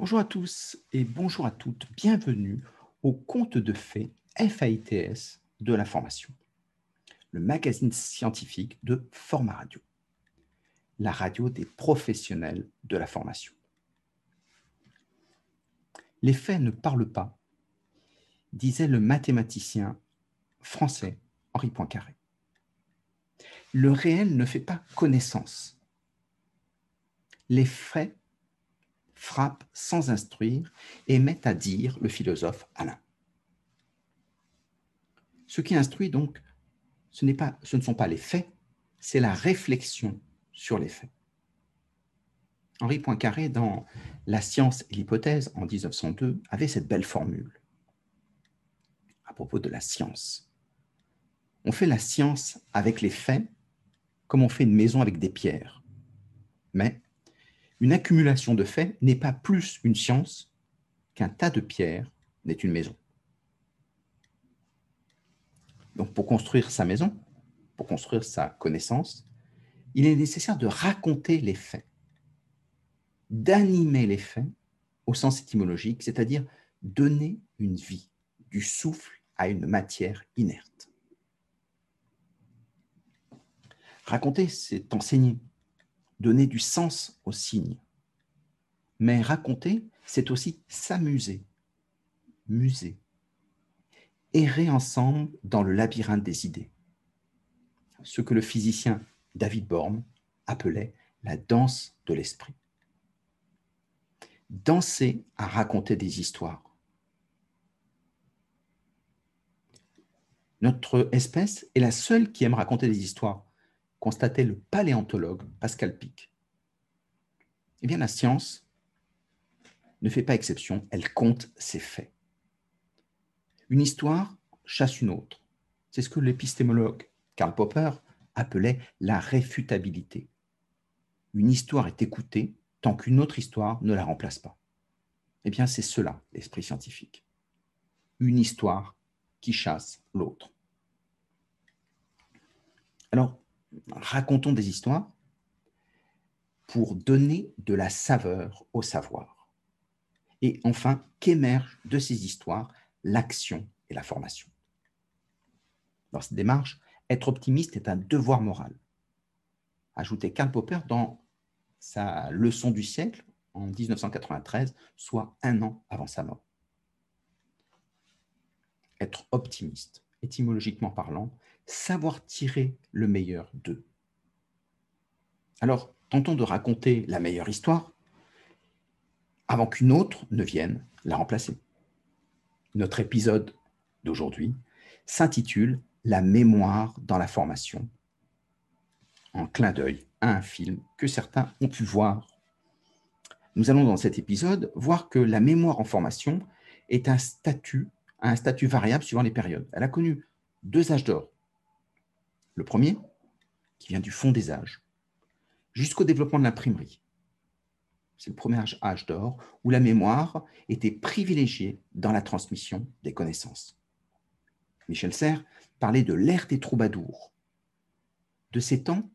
Bonjour à tous et bonjour à toutes. Bienvenue au Conte de fées FAITS de l'information, le magazine scientifique de Format Radio, la radio des professionnels de la formation. Les faits ne parlent pas, disait le mathématicien français Henri Poincaré. Le réel ne fait pas connaissance. Les faits frappe sans instruire et met à dire le philosophe Alain. Ce qui instruit donc, ce, pas, ce ne sont pas les faits, c'est la réflexion sur les faits. Henri Poincaré, dans La science et l'hypothèse en 1902, avait cette belle formule à propos de la science. On fait la science avec les faits comme on fait une maison avec des pierres. Mais une accumulation de faits n'est pas plus une science qu'un tas de pierres n'est une maison. Donc pour construire sa maison, pour construire sa connaissance, il est nécessaire de raconter les faits, d'animer les faits au sens étymologique, c'est-à-dire donner une vie, du souffle à une matière inerte. Raconter, c'est enseigner, donner du sens aux signes. Mais raconter, c'est aussi s'amuser, muser, errer ensemble dans le labyrinthe des idées. Ce que le physicien David Bohm appelait la danse de l'esprit. Danser à raconter des histoires. Notre espèce est la seule qui aime raconter des histoires constatait le paléontologue Pascal Pic. Eh bien, la science ne fait pas exception, elle compte ses faits. Une histoire chasse une autre. C'est ce que l'épistémologue Karl Popper appelait la réfutabilité. Une histoire est écoutée tant qu'une autre histoire ne la remplace pas. Eh bien, c'est cela, l'esprit scientifique. Une histoire qui chasse l'autre. Alors, racontons des histoires pour donner de la saveur au savoir. Et enfin, qu'émerge de ces histoires l'action et la formation. Dans cette démarche, être optimiste est un devoir moral. Ajoutait Karl Popper dans sa leçon du siècle en 1993, soit un an avant sa mort. Être optimiste, étymologiquement parlant, savoir tirer le meilleur d'eux. Alors, tentons de raconter la meilleure histoire avant qu'une autre ne vienne la remplacer. Notre épisode d'aujourd'hui s'intitule La mémoire dans la formation, en clin d'œil à un film que certains ont pu voir. Nous allons dans cet épisode voir que la mémoire en formation est un statut, un statut variable suivant les périodes. Elle a connu deux âges d'or, le premier, qui vient du fond des âges, jusqu'au développement de l'imprimerie. C'est le premier âge d'or où la mémoire était privilégiée dans la transmission des connaissances. Michel Serres parlait de l'ère des troubadours, de ces temps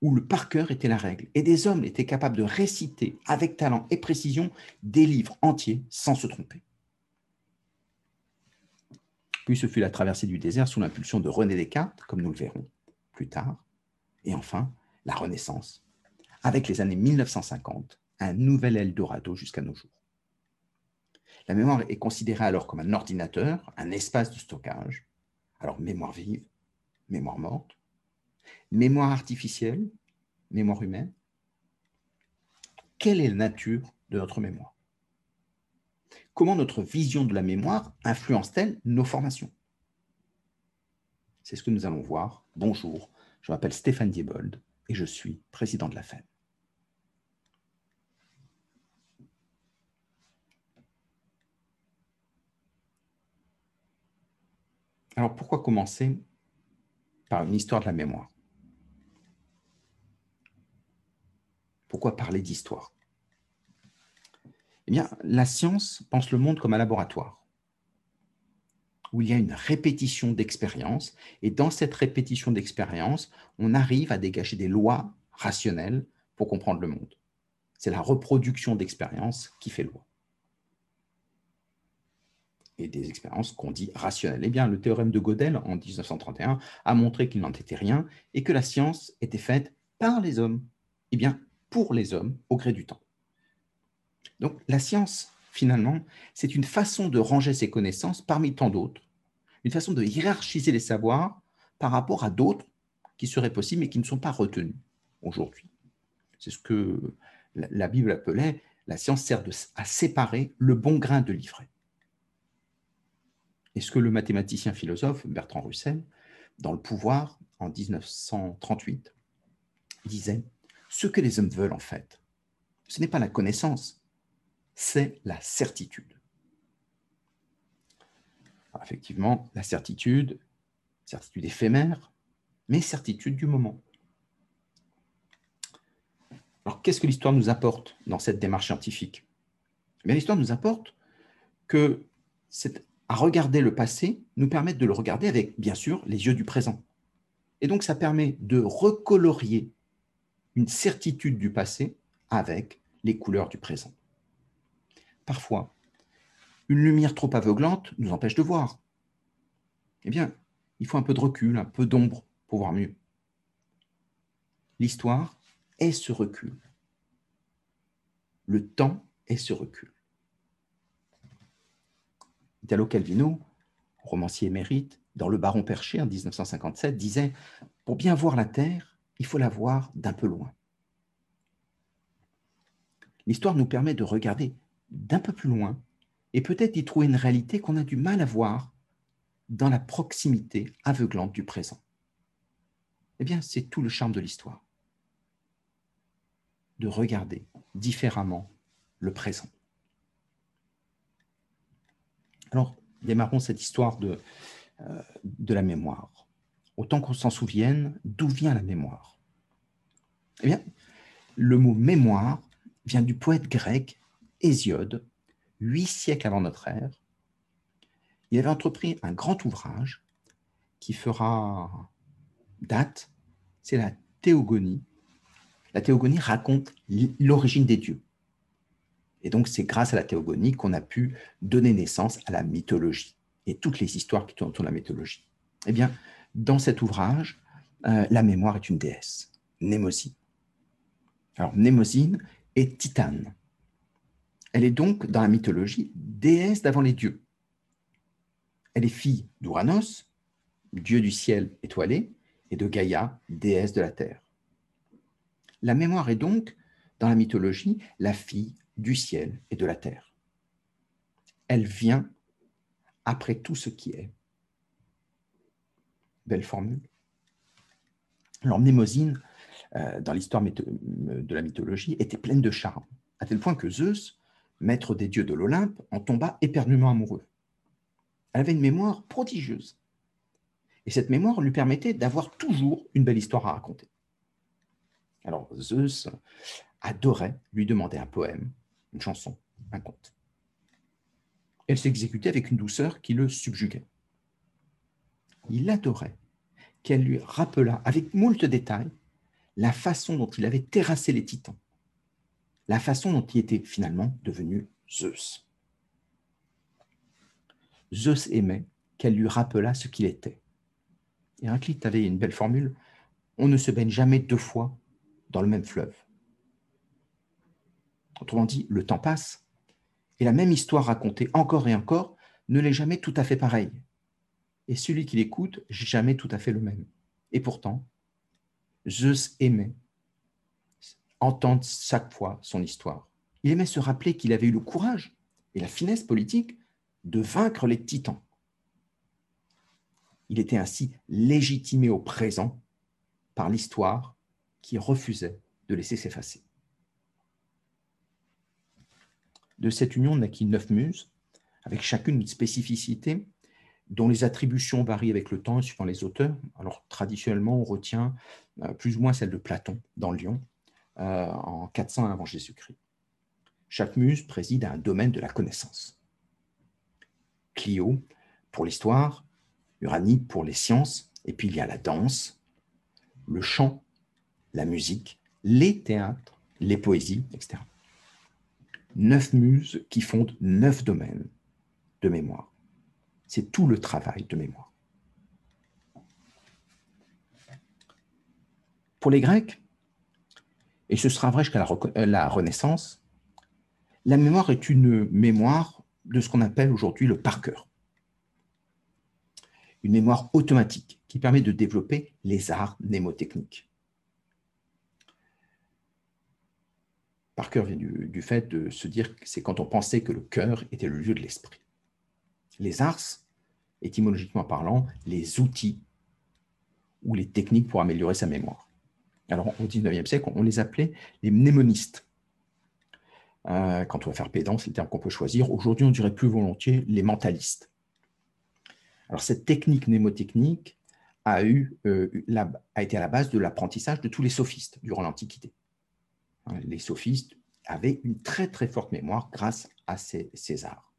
où le par cœur était la règle et des hommes étaient capables de réciter avec talent et précision des livres entiers sans se tromper. Puis ce fut la traversée du désert sous l'impulsion de René Descartes, comme nous le verrons plus tard. Et enfin, la Renaissance, avec les années 1950, un nouvel Eldorado jusqu'à nos jours. La mémoire est considérée alors comme un ordinateur, un espace de stockage. Alors mémoire vive, mémoire morte, mémoire artificielle, mémoire humaine. Quelle est la nature de notre mémoire? Comment notre vision de la mémoire influence-t-elle nos formations? C'est ce que nous allons voir. Bonjour, je m'appelle Stéphane Diebold et je suis président de la FEM. Alors pourquoi commencer par une histoire de la mémoire? Pourquoi parler d'histoire? Eh bien, la science pense le monde comme un laboratoire où il y a une répétition d'expériences, et dans cette répétition d'expériences, on arrive à dégager des lois rationnelles pour comprendre le monde. C'est la reproduction d'expériences qui fait loi. Et des expériences qu'on dit rationnelles. Eh bien, le théorème de Gödel en 1931 a montré qu'il n'en était rien et que la science était faite par les hommes. Eh bien, pour les hommes, au gré du temps. Donc, la science, finalement, c'est une façon de ranger ses connaissances parmi tant d'autres, une façon de hiérarchiser les savoirs par rapport à d'autres qui seraient possibles mais qui ne sont pas retenus aujourd'hui. C'est ce que la Bible appelait, la science sert à séparer le bon grain de l'ivraie. Et ce que le mathématicien philosophe Bertrand Russell, dans Le pouvoir, en 1938, disait, ce que les hommes veulent en fait, ce n'est pas la connaissance, c'est la certitude. effectivement, la certitude, certitude éphémère, mais certitude du moment. Alors, qu'est-ce que l'histoire nous apporte dans cette démarche scientifique? Eh L'histoire nous apporte que à regarder le passé nous permet de le regarder avec, bien sûr, les yeux du présent. Et donc, ça permet de recolorier une certitude du passé avec les couleurs du présent. Parfois, une lumière trop aveuglante nous empêche de voir. Eh bien, il faut un peu de recul, un peu d'ombre pour voir mieux. L'histoire est ce recul. Le temps est ce recul. Italo Calvino, romancier émérite, dans Le Baron Perché en 1957, disait Pour bien voir la Terre, il faut la voir d'un peu loin. L'histoire nous permet de regarder d'un peu plus loin et peut-être d'y trouver une réalité qu'on a du mal à voir dans la proximité aveuglante du présent. Eh bien, c'est tout le charme de l'histoire de regarder différemment le présent. Alors, démarrons cette histoire de, euh, de la mémoire. Autant qu'on s'en souvienne, d'où vient la mémoire? Eh bien, le mot mémoire vient du poète grec Hésiode, huit siècles avant notre ère. Il avait entrepris un grand ouvrage qui fera date, c'est la théogonie, la théogonie raconte l'origine des dieux. Et donc, c'est grâce à la théogonie qu'on a pu donner naissance à la mythologie et toutes les histoires qui tournent autour de la mythologie. Eh bien, dans cet ouvrage, euh, la mémoire est une déesse, Némosine. Alors, Némosine est Titane. Elle est donc, dans la mythologie, déesse d'avant les dieux. Elle est fille d'Ouranos, dieu du ciel étoilé, et de Gaïa, déesse de la terre. La mémoire est donc, dans la mythologie, la fille du ciel et de la terre. Elle vient après tout ce qui est. Belle formule. Alors Mnémosine, euh, dans l'histoire de la mythologie, était pleine de charme, à tel point que Zeus, maître des dieux de l'Olympe, en tomba éperdument amoureux. Elle avait une mémoire prodigieuse. Et cette mémoire lui permettait d'avoir toujours une belle histoire à raconter. Alors Zeus adorait lui demander un poème, une chanson, un conte. Elle s'exécutait avec une douceur qui le subjuguait. Il adorait qu'elle lui rappelât avec moult détails la façon dont il avait terrassé les titans, la façon dont il était finalement devenu Zeus. Zeus aimait qu'elle lui rappelât ce qu'il était. Héraclite avait une belle formule on ne se baigne jamais deux fois dans le même fleuve. Autrement dit, le temps passe, et la même histoire racontée encore et encore ne l'est jamais tout à fait pareille. Et celui qui l'écoute, jamais tout à fait le même. Et pourtant, Zeus aimait entendre chaque fois son histoire. Il aimait se rappeler qu'il avait eu le courage et la finesse politique de vaincre les titans. Il était ainsi légitimé au présent par l'histoire qui refusait de laisser s'effacer. De cette union naquit neuf muses, avec chacune une spécificité dont les attributions varient avec le temps et suivant les auteurs. Alors traditionnellement, on retient euh, plus ou moins celle de Platon dans Lyon euh, en 400 avant Jésus-Christ. Chaque muse préside un domaine de la connaissance. Clio pour l'histoire, Uranie pour les sciences, et puis il y a la danse, le chant, la musique, les théâtres les poésies, etc. Neuf muses qui fondent neuf domaines de mémoire. C'est tout le travail de mémoire. Pour les Grecs, et ce sera vrai jusqu'à la, euh, la Renaissance, la mémoire est une mémoire de ce qu'on appelle aujourd'hui le par cœur. Une mémoire automatique qui permet de développer les arts mnémotechniques. Par cœur vient du, fait de se dire que c'est quand on pensait que le cœur était le lieu de l'esprit. Les arts, étymologiquement parlant, les outils ou les techniques pour améliorer sa mémoire. Alors, au XIXe siècle, on les appelait les mnémonistes. Euh, quand on va faire pédant, c'est le terme qu'on peut choisir. Aujourd'hui, on dirait plus volontiers les mentalistes. Alors, cette technique mnémotechnique a, eu, euh, été à la base de l'apprentissage de tous les sophistes durant l'Antiquité. Hein, les sophistes avaient une très très forte mémoire grâce à ces, ces arts.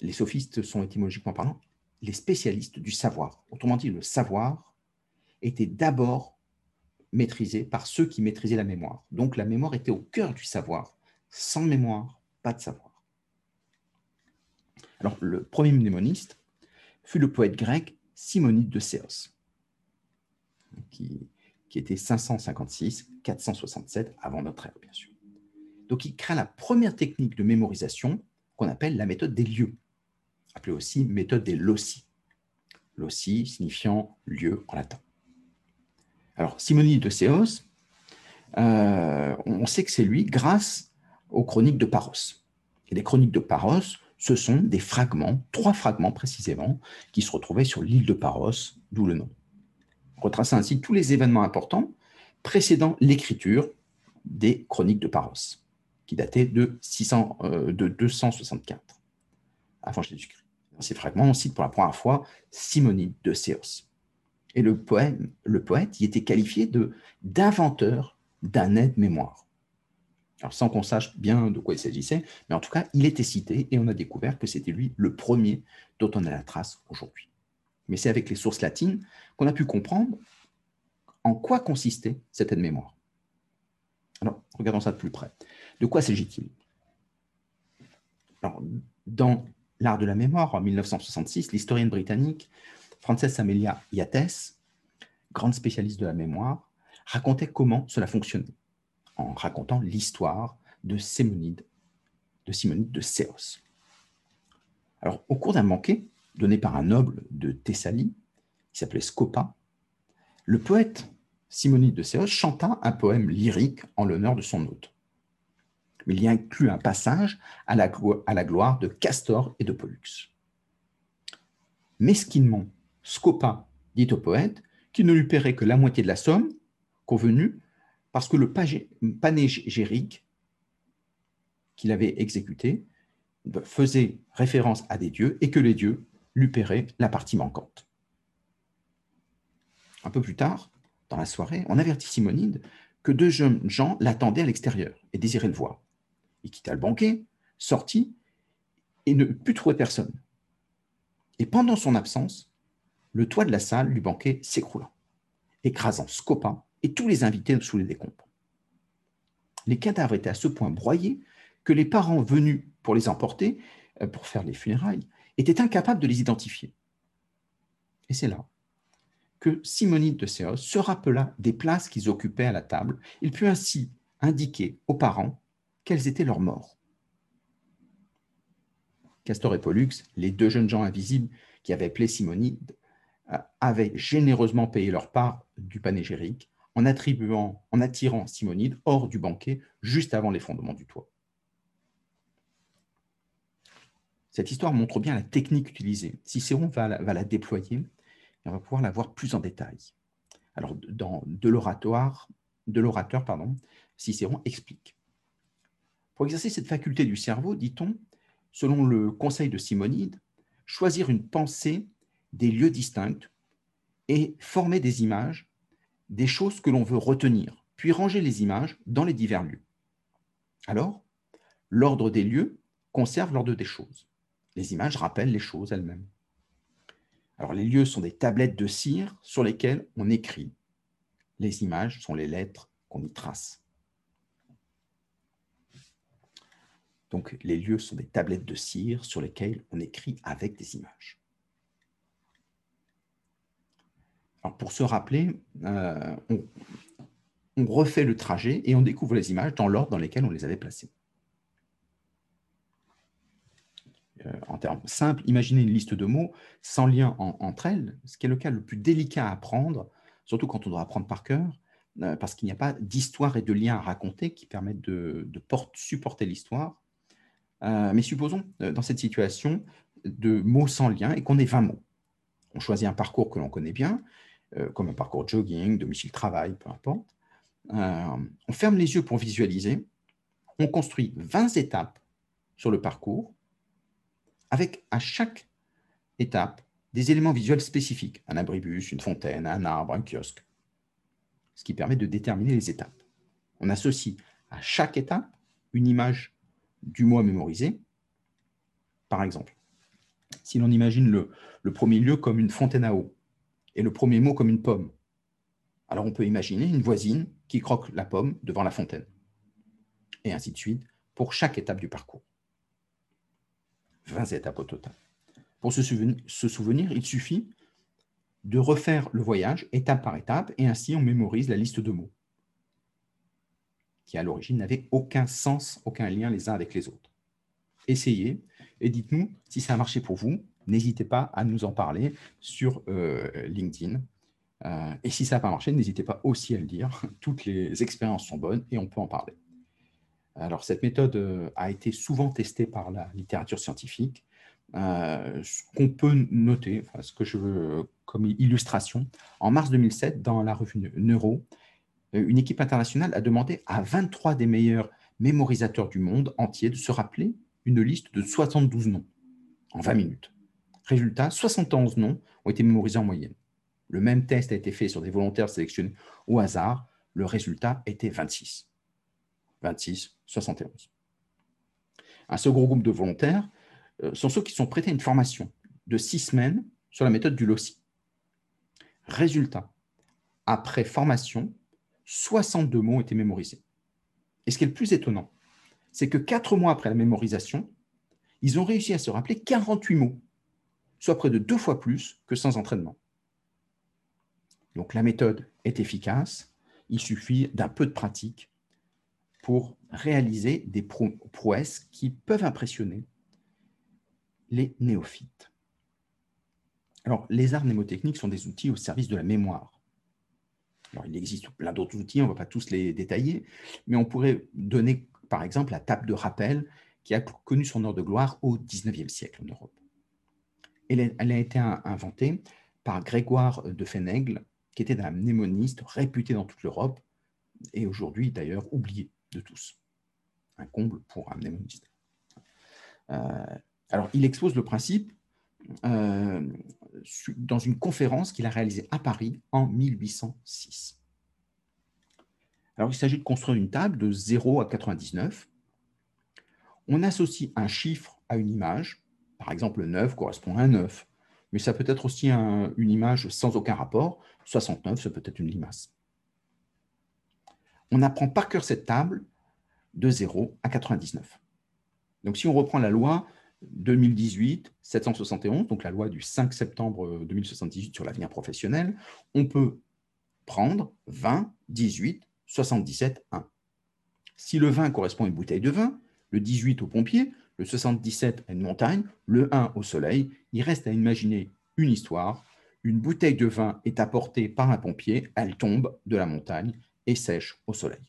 Les sophistes sont étymologiquement parlant les spécialistes du savoir. Autrement dit, le savoir était d'abord maîtrisé par ceux qui maîtrisaient la mémoire. Donc la mémoire était au cœur du savoir. Sans mémoire, pas de savoir. Alors le premier mnémoniste fut le poète grec Simonide de Céos, qui, qui était 556-467 avant notre ère, bien sûr. Donc il crée la première technique de mémorisation qu'on appelle la méthode des lieux, appelée aussi méthode des loci. Loci signifiant lieu en latin. Alors, Simonide de Céos, euh, on sait que c'est lui grâce aux chroniques de Paros. Et les chroniques de Paros, ce sont des fragments, trois fragments précisément, qui se retrouvaient sur l'île de Paros, d'où le nom. On retrace ainsi tous les événements importants précédant l'écriture des chroniques de Paros, qui dataient de, 600, euh, de 264 avant Jésus-Christ. Dans ces fragments, on cite pour la première fois Simonide de Céos. Et le, poème, le poète y était qualifié d'inventeur d'un aide-mémoire. Alors sans qu'on sache bien de quoi il s'agissait, mais en tout cas, il était cité et on a découvert que c'était lui le premier dont on a la trace aujourd'hui. Mais c'est avec les sources latines qu'on a pu comprendre en quoi consistait cette aide-mémoire. Alors, regardons ça de plus près. De quoi s'agit-il? Dans L'art de la mémoire, en 1966, l'historienne britannique Frances Amelia Yates, grande spécialiste de la mémoire, racontait comment cela fonctionnait, en racontant l'histoire de Simonide, de Simonide de Céos. Alors, au cours d'un banquet donné par un noble de Thessalie, qui s'appelait Scopa, le poète Simonide de Céos chanta un poème lyrique en l'honneur de son hôte il y inclut un passage à la, à la gloire de Castor et de Pollux. Mesquinement, Scopa dit au poète qu'il ne lui paierait que la moitié de la somme convenue parce que le panégyrique qu'il avait exécuté faisait référence à des dieux et que les dieux lui paieraient la partie manquante. Un peu plus tard, dans la soirée, on avertit Simonide que deux jeunes gens l'attendaient à l'extérieur et désiraient le voir. Il quitta le banquet, sortit et ne put trouver personne. Et pendant son absence, le toit de la salle du banquet s'écroula, écrasant Scopa et tous les invités sous les décombres. Les cadavres étaient à ce point broyés que les parents venus pour les emporter, euh, pour faire les funérailles, étaient incapables de les identifier. Et c'est là que Simonide de Céos se rappela des places qu'ils occupaient à la table. Il put ainsi indiquer aux parents quels étaient leurs morts. Castor et Pollux, les deux jeunes gens invisibles qui avaient appelé Simonide, avaient généreusement payé leur part du panégérique en, attirant Simonide hors du banquet juste avant l'effondrement du toit. Cette histoire montre bien la technique utilisée. Cicéron va la, va la déployer et on va pouvoir la voir plus en détail. Alors, dans de l'oratoire, de l'orateur, pardon, Cicéron explique. Pour exercer cette faculté du cerveau, dit-on, selon le conseil de Simonide, choisir une pensée des lieux distincts et former des images des choses que l'on veut retenir, puis ranger les images dans les divers lieux. Alors, l'ordre des lieux conserve l'ordre des choses. Les images rappellent les choses elles-mêmes. Alors, les lieux sont des tablettes de cire sur lesquelles on écrit. Les images sont les lettres qu'on y trace. Donc, les lieux sont des tablettes de cire sur lesquelles on écrit avec des images. Pour se rappeler, euh, on, refait le trajet et on découvre les images dans l'ordre dans lesquels on les avait placées. Euh, en termes simples, imaginez une liste de mots sans lien entre elles, ce qui est le cas le plus délicat à apprendre, surtout quand on doit apprendre par cœur, euh, parce qu'il n'y a pas d'histoire et de lien à raconter qui permettent de, supporter l'histoire. Mais supposons, dans cette situation, de mots sans lien et qu'on ait 20 mots. On choisit un parcours que l'on connaît bien, comme un parcours jogging, domicile-travail, peu importe. on ferme les yeux pour visualiser. On construit 20 étapes sur le parcours avec à chaque étape des éléments visuels spécifiques, un abribus, une fontaine, un arbre, un kiosque, ce qui permet de déterminer les étapes. On associe à chaque étape une image du mot à mémoriser. Par exemple, si l'on imagine le premier lieu comme une fontaine à eau et le premier mot comme une pomme, alors on peut imaginer une voisine qui croque la pomme devant la fontaine. Et ainsi de suite pour chaque étape du parcours. 20 étapes au total. Pour se souvenir, il suffit de refaire le voyage étape par étape et ainsi on mémorise la liste de mots qui à l'origine n'avaient aucun sens, aucun lien les uns avec les autres. Essayez et dites-nous si ça a marché pour vous. N'hésitez pas à nous en parler sur euh, LinkedIn. Euh, et si ça n'a pas marché, n'hésitez pas aussi à le dire. Toutes les expériences sont bonnes et on peut en parler. Alors, cette méthode euh, a été souvent testée par la littérature scientifique. Ce qu'on peut noter, ce que je veux comme illustration, en mars 2007, dans la revue Neuro, une équipe internationale a demandé à 23 des meilleurs mémorisateurs du monde entier de se rappeler une liste de 72 noms en 20 minutes. Résultat, 71 noms ont été mémorisés en moyenne. Le même test a été fait sur des volontaires sélectionnés au hasard. Le résultat était 26. 26, 71. Un second groupe de volontaires euh, sont ceux qui sont prêtés à une formation de six semaines sur la méthode du LOCI. Résultat, après formation, 62 mots ont été mémorisés. Et ce qui est le plus étonnant, c'est que quatre mois après la mémorisation, ils ont réussi à se rappeler 48 mots, soit près de deux fois plus que sans entraînement. Donc la méthode est efficace, il suffit d'un peu de pratique pour réaliser des prouesses qui peuvent impressionner les néophytes. Alors, les arts mnémotechniques sont des outils au service de la mémoire. Alors, il existe plein d'autres outils, on ne va pas tous les détailler, mais on pourrait donner, par exemple, la table de rappel qui a connu son heure de gloire au XIXe siècle en Europe. Elle a été inventée par Grégoire de Fenègle, qui était un mnémoniste réputé dans toute l'Europe et aujourd'hui d'ailleurs oublié de tous. Un comble pour un mnémoniste. Euh, alors, il expose le principe euh, dans une conférence qu'il a réalisée à Paris en 1806. Alors, il s'agit de construire une table de 0 à 99. On associe un chiffre à une image. Par exemple, le 9 correspond à un 9. Mais ça peut être aussi une image sans aucun rapport. 69, ça peut être une limace on apprend par cœur cette table de 0 à 99. Donc si on reprend la loi 2018-771, donc la loi du 5 septembre 2078 sur l'avenir professionnel, on peut prendre 20, 18, 77, 1. Si le 20 correspond à une bouteille de vin, le 18 au pompier, le 77 à une montagne, le 1 au soleil, il reste à imaginer une histoire. Une bouteille de vin est apportée par un pompier, elle tombe de la montagne et sèche au soleil.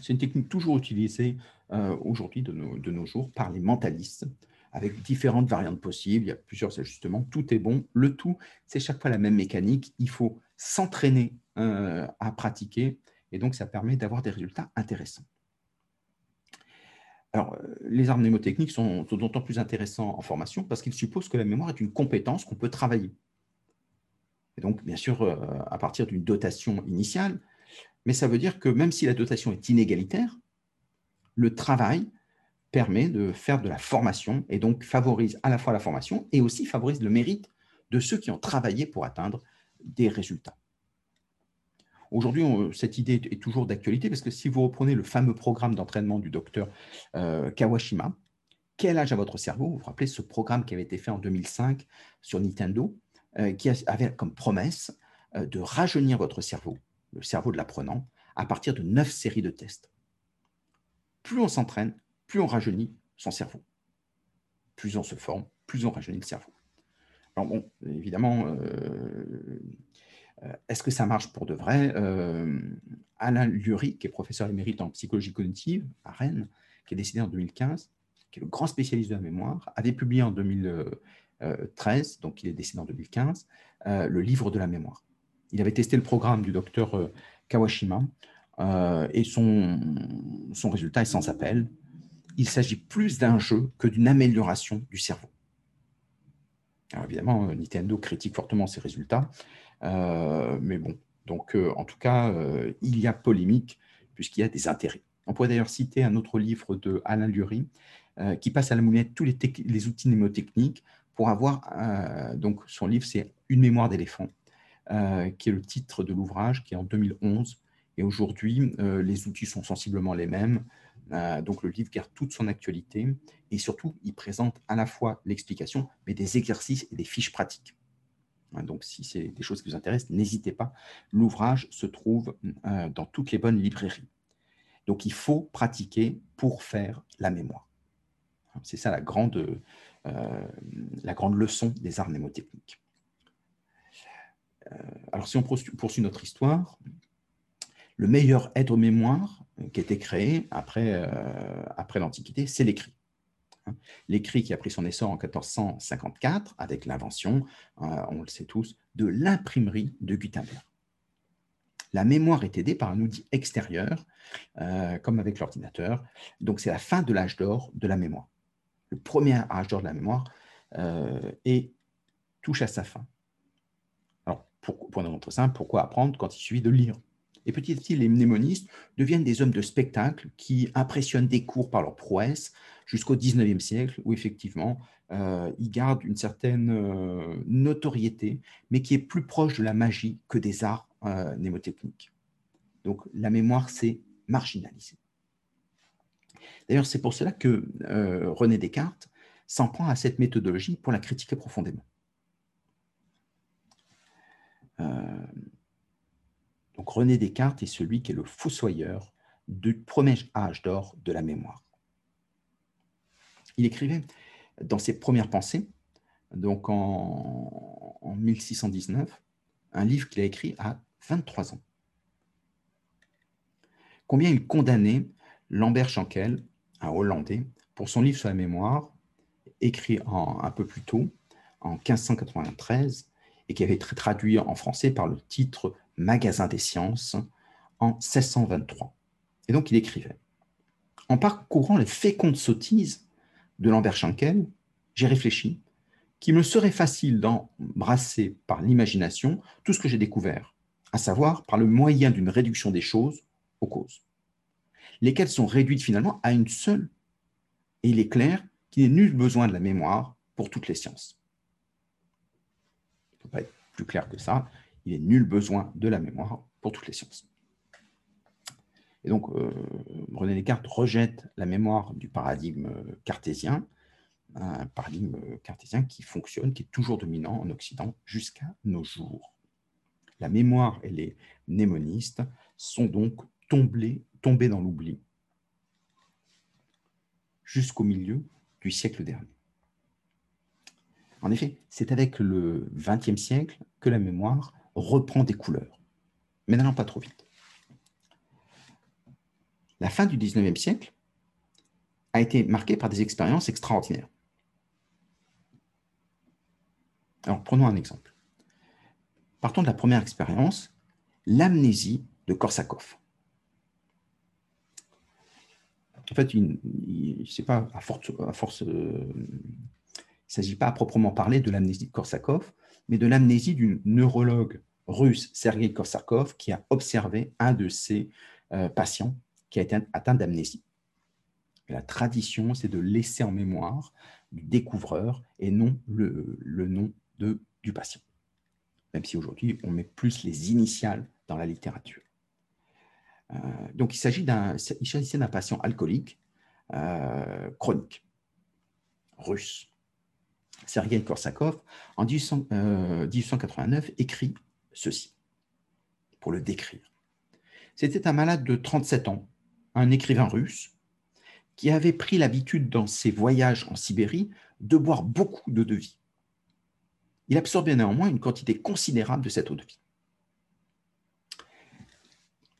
C'est une technique toujours utilisée euh, aujourd'hui de nos, jours par les mentalistes avec différentes variantes possibles. Il y a plusieurs ajustements. Tout est bon. Le tout, c'est chaque fois la même mécanique. Il faut s'entraîner euh, à pratiquer et donc ça permet d'avoir des résultats intéressants. Alors, euh, les arts mnémotechniques sont, d'autant plus intéressants en formation parce qu'ils supposent que la mémoire est une compétence qu'on peut travailler. Et donc, bien sûr, euh, à partir d'une dotation initiale, mais ça veut dire que même si la dotation est inégalitaire, le travail permet de faire de la formation et donc favorise à la fois la formation et aussi favorise le mérite de ceux qui ont travaillé pour atteindre des résultats. Aujourd'hui, cette idée est toujours d'actualité parce que si vous reprenez le fameux programme d'entraînement du docteur euh, Kawashima, quel âge a votre cerveau? Vous vous rappelez ce programme qui avait été fait en 2005 sur Nintendo, euh, qui avait comme promesse euh, de rajeunir votre cerveau, le cerveau de l'apprenant, à partir de neuf séries de tests. Plus on s'entraîne, plus on rajeunit son cerveau. Plus on se forme, plus on rajeunit le cerveau. Alors bon, évidemment, euh, est-ce que ça marche pour de vrai? Euh, Alain Lurie, qui est professeur émérite en psychologie cognitive à Rennes, qui est décédé en 2015, qui est le grand spécialiste de la mémoire, avait publié en 2013, donc il est décédé en 2015, euh, le livre de la mémoire. Il avait testé le programme du docteur Kawashima et son, son résultat est sans appel. Il s'agit plus d'un jeu que d'une amélioration du cerveau. Alors évidemment, Nintendo critique fortement ses résultats, euh, mais bon, donc euh, en tout cas, euh, il y a polémique puisqu'il y a des intérêts. On pourrait d'ailleurs citer un autre livre de Alain Lurie qui passe à la moulette tous les, les outils mnémotechniques pour avoir, donc son livre c'est Une mémoire d'éléphant, qui est le titre de l'ouvrage, qui est en 2011. Et aujourd'hui, les outils sont sensiblement les mêmes. donc le livre garde toute son actualité et surtout, il présente à la fois l'explication, mais des exercices et des fiches pratiques. Hein, donc, si c'est des choses qui vous intéressent, n'hésitez pas. L'ouvrage se trouve euh, dans toutes les bonnes librairies. Donc, il faut pratiquer pour faire la mémoire. C'est ça la grande, euh, la grande leçon des arts mnémotechniques. Euh, alors, si on poursuit notre histoire, le meilleur aide-mémoire qui a été créé après, après l'Antiquité, c'est l'écrit. L'écrit qui a pris son essor en 1454 avec l'invention, euh, on le sait tous, de l'imprimerie de Gutenberg. La mémoire est aidée par un outil extérieur, euh, comme avec l'ordinateur. Donc c'est la fin de l'âge d'or de la mémoire. Le premier âge d'or de la mémoire euh, et touche à sa fin. Alors, pour, pour notre simple, pourquoi apprendre quand il suffit de lire? Et petit à petit, les mnémonistes deviennent des hommes de spectacle qui impressionnent des cours par leur prouesse jusqu'au XIXe siècle, où effectivement, euh, ils gardent une certaine euh, notoriété, mais qui est plus proche de la magie que des arts euh, mnémotechniques. Donc la mémoire s'est marginalisée. D'ailleurs, c'est pour cela que René Descartes s'en prend à cette méthodologie pour la critiquer profondément. Donc René Descartes est celui qui est le fossoyeur du premier âge d'or de la mémoire. Il écrivait dans ses premières pensées, donc en, 1619, un livre qu'il a écrit à 23 ans. Combien il condamnait Lambert Schankel, un Hollandais, pour son livre sur la mémoire, écrit un peu plus tôt, en 1593, et qui avait été traduit en français par le titre Magasin des sciences en 1623. Et donc il écrivait En parcourant les fécondes sottises de Lambert Schenkel, j'ai réfléchi qu'il me serait facile d'embrasser par l'imagination tout ce que j'ai découvert, à savoir par le moyen d'une réduction des choses aux causes, lesquelles sont réduites finalement à une seule. Et il est clair qu'il n'est nul besoin de la mémoire pour toutes les sciences. Il ne peut pas être plus clair que ça il est nul besoin de la mémoire pour toutes les sciences. Et donc, euh, René Descartes rejette la mémoire du paradigme cartésien, un paradigme cartésien qui fonctionne, qui est toujours dominant en Occident jusqu'à nos jours. La mémoire et les mnémonistes sont donc tombés, tombés dans l'oubli jusqu'au milieu du siècle dernier. En effet, c'est avec le XXe siècle que la mémoire reprend des couleurs. Mais n'allons pas trop vite. La fin du 19e siècle a été marquée par des expériences extraordinaires. Alors, prenons un exemple. Partons de la première expérience, l'amnésie de Korsakov. En fait, il, à force euh, il ne s'agit pas à proprement parler de l'amnésie de Korsakov, mais de l'amnésie d'une neurologue russe, Sergei Korsakov, qui a observé un de ses euh, patients qui a été atteint d'amnésie. La tradition, c'est de laisser en mémoire du découvreur et non le, nom du patient. Même si aujourd'hui, on met plus les initiales dans la littérature. Euh, donc, il s'agissait d'un patient alcoolique euh, chronique, russe. Sergei Korsakov, en 1889, écrit ceci, pour le décrire. C'était un malade de 37 ans, un écrivain russe, qui avait pris l'habitude dans ses voyages en Sibérie de boire beaucoup d'eau de vie. Il absorbait néanmoins une quantité considérable de cette eau de vie.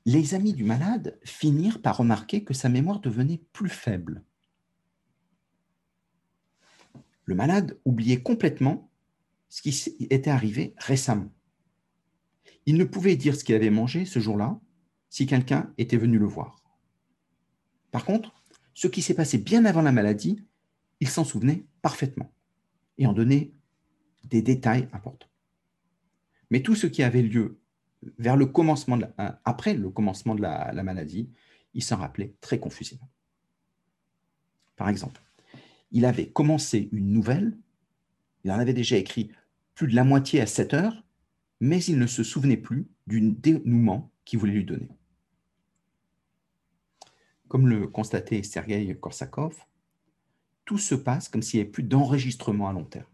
Les amis du malade finirent par remarquer que sa mémoire devenait plus faible. Le malade oubliait complètement ce qui était arrivé récemment. Il ne pouvait dire ce qu'il avait mangé ce jour-là si quelqu'un était venu le voir. Par contre, ce qui s'est passé bien avant la maladie, il s'en souvenait parfaitement et en donnait des détails importants. Mais tout ce qui avait lieu vers le commencement euh, après le commencement de la, la maladie, il s'en rappelait très confusément. Par exemple, il avait commencé une nouvelle, il en avait déjà écrit plus de la moitié à 7 heures, mais il ne se souvenait plus du dénouement qu'il voulait lui donner. Comme le constatait Sergei Korsakov, tout se passe comme s'il n'y avait plus d'enregistrement à long terme.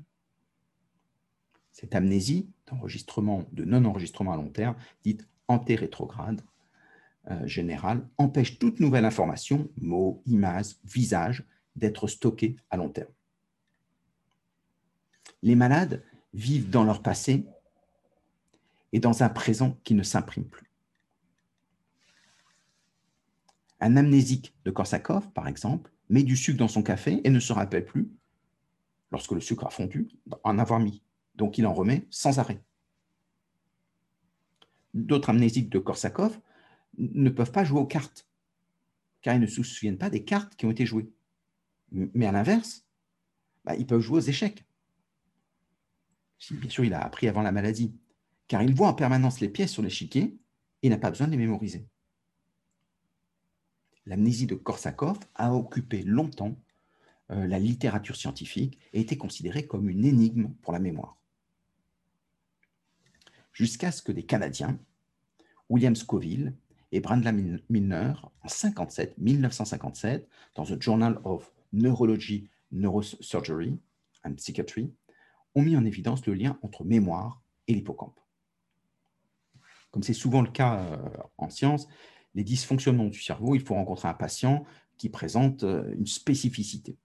Cette amnésie d'enregistrement, de non-enregistrement à long terme, dite antérétrograde euh, générale, empêche toute nouvelle information, mots, images, visages, d'être stockée à long terme. Les malades vivent dans leur passé et dans un présent qui ne s'imprime plus. Un amnésique de Korsakov, par exemple, met du sucre dans son café et ne se rappelle plus, lorsque le sucre a fondu, en avoir mis. Donc il en remet sans arrêt. D'autres amnésiques de Korsakov ne peuvent pas jouer aux cartes, car ils ne se souviennent pas des cartes qui ont été jouées. Mais à l'inverse, bah, ils peuvent jouer aux échecs. bien sûr, il a appris avant la maladie, car il voit en permanence les pièces sur l'échiquier et n'a pas besoin de les mémoriser l'amnésie de Korsakov a occupé longtemps euh, la littérature scientifique et été considérée comme une énigme pour la mémoire. Jusqu'à ce que des Canadiens, William Scoville et Brandla Milner, en 57, 1957, dans The Journal of Neurology, Neurosurgery and Psychiatry, ont mis en évidence le lien entre mémoire et l'hippocampe. Comme c'est souvent le cas euh, en science, les dysfonctionnements du cerveau, il faut rencontrer un patient qui présente euh, une spécificité.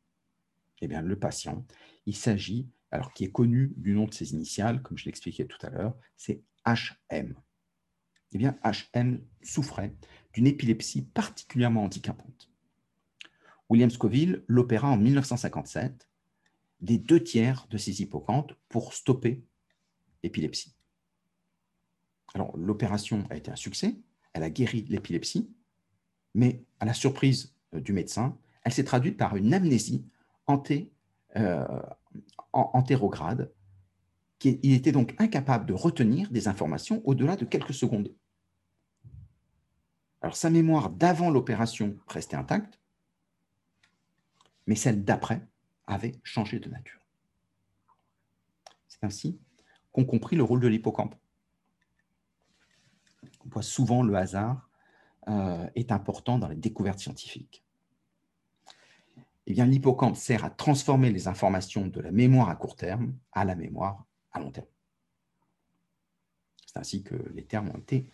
Eh bien, le patient, il s'agit, alors qui est connu du nom de ses initiales, comme je l'expliquais tout à l'heure, c'est HM. Eh bien, HM souffrait d'une épilepsie particulièrement handicapante. William Scoville l'opéra en 1957 des deux tiers de ses hippocampes pour stopper l'épilepsie. L'opération a été un succès, elle a guéri l'épilepsie, mais à la surprise euh, du médecin, elle s'est traduite par une amnésie anté, euh, antérograde. Qui, il était donc incapable de retenir des informations au-delà de quelques secondes. Sa mémoire d'avant l'opération restait intacte, mais celle d'après avait changé de nature. C'est ainsi qu'ont compris le rôle de l'hippocampe on voit souvent le hasard euh, est important dans les découvertes scientifiques. Eh l'hippocampe sert à transformer les informations de la mémoire à court terme à la mémoire à long terme. C'est ainsi que les termes ont été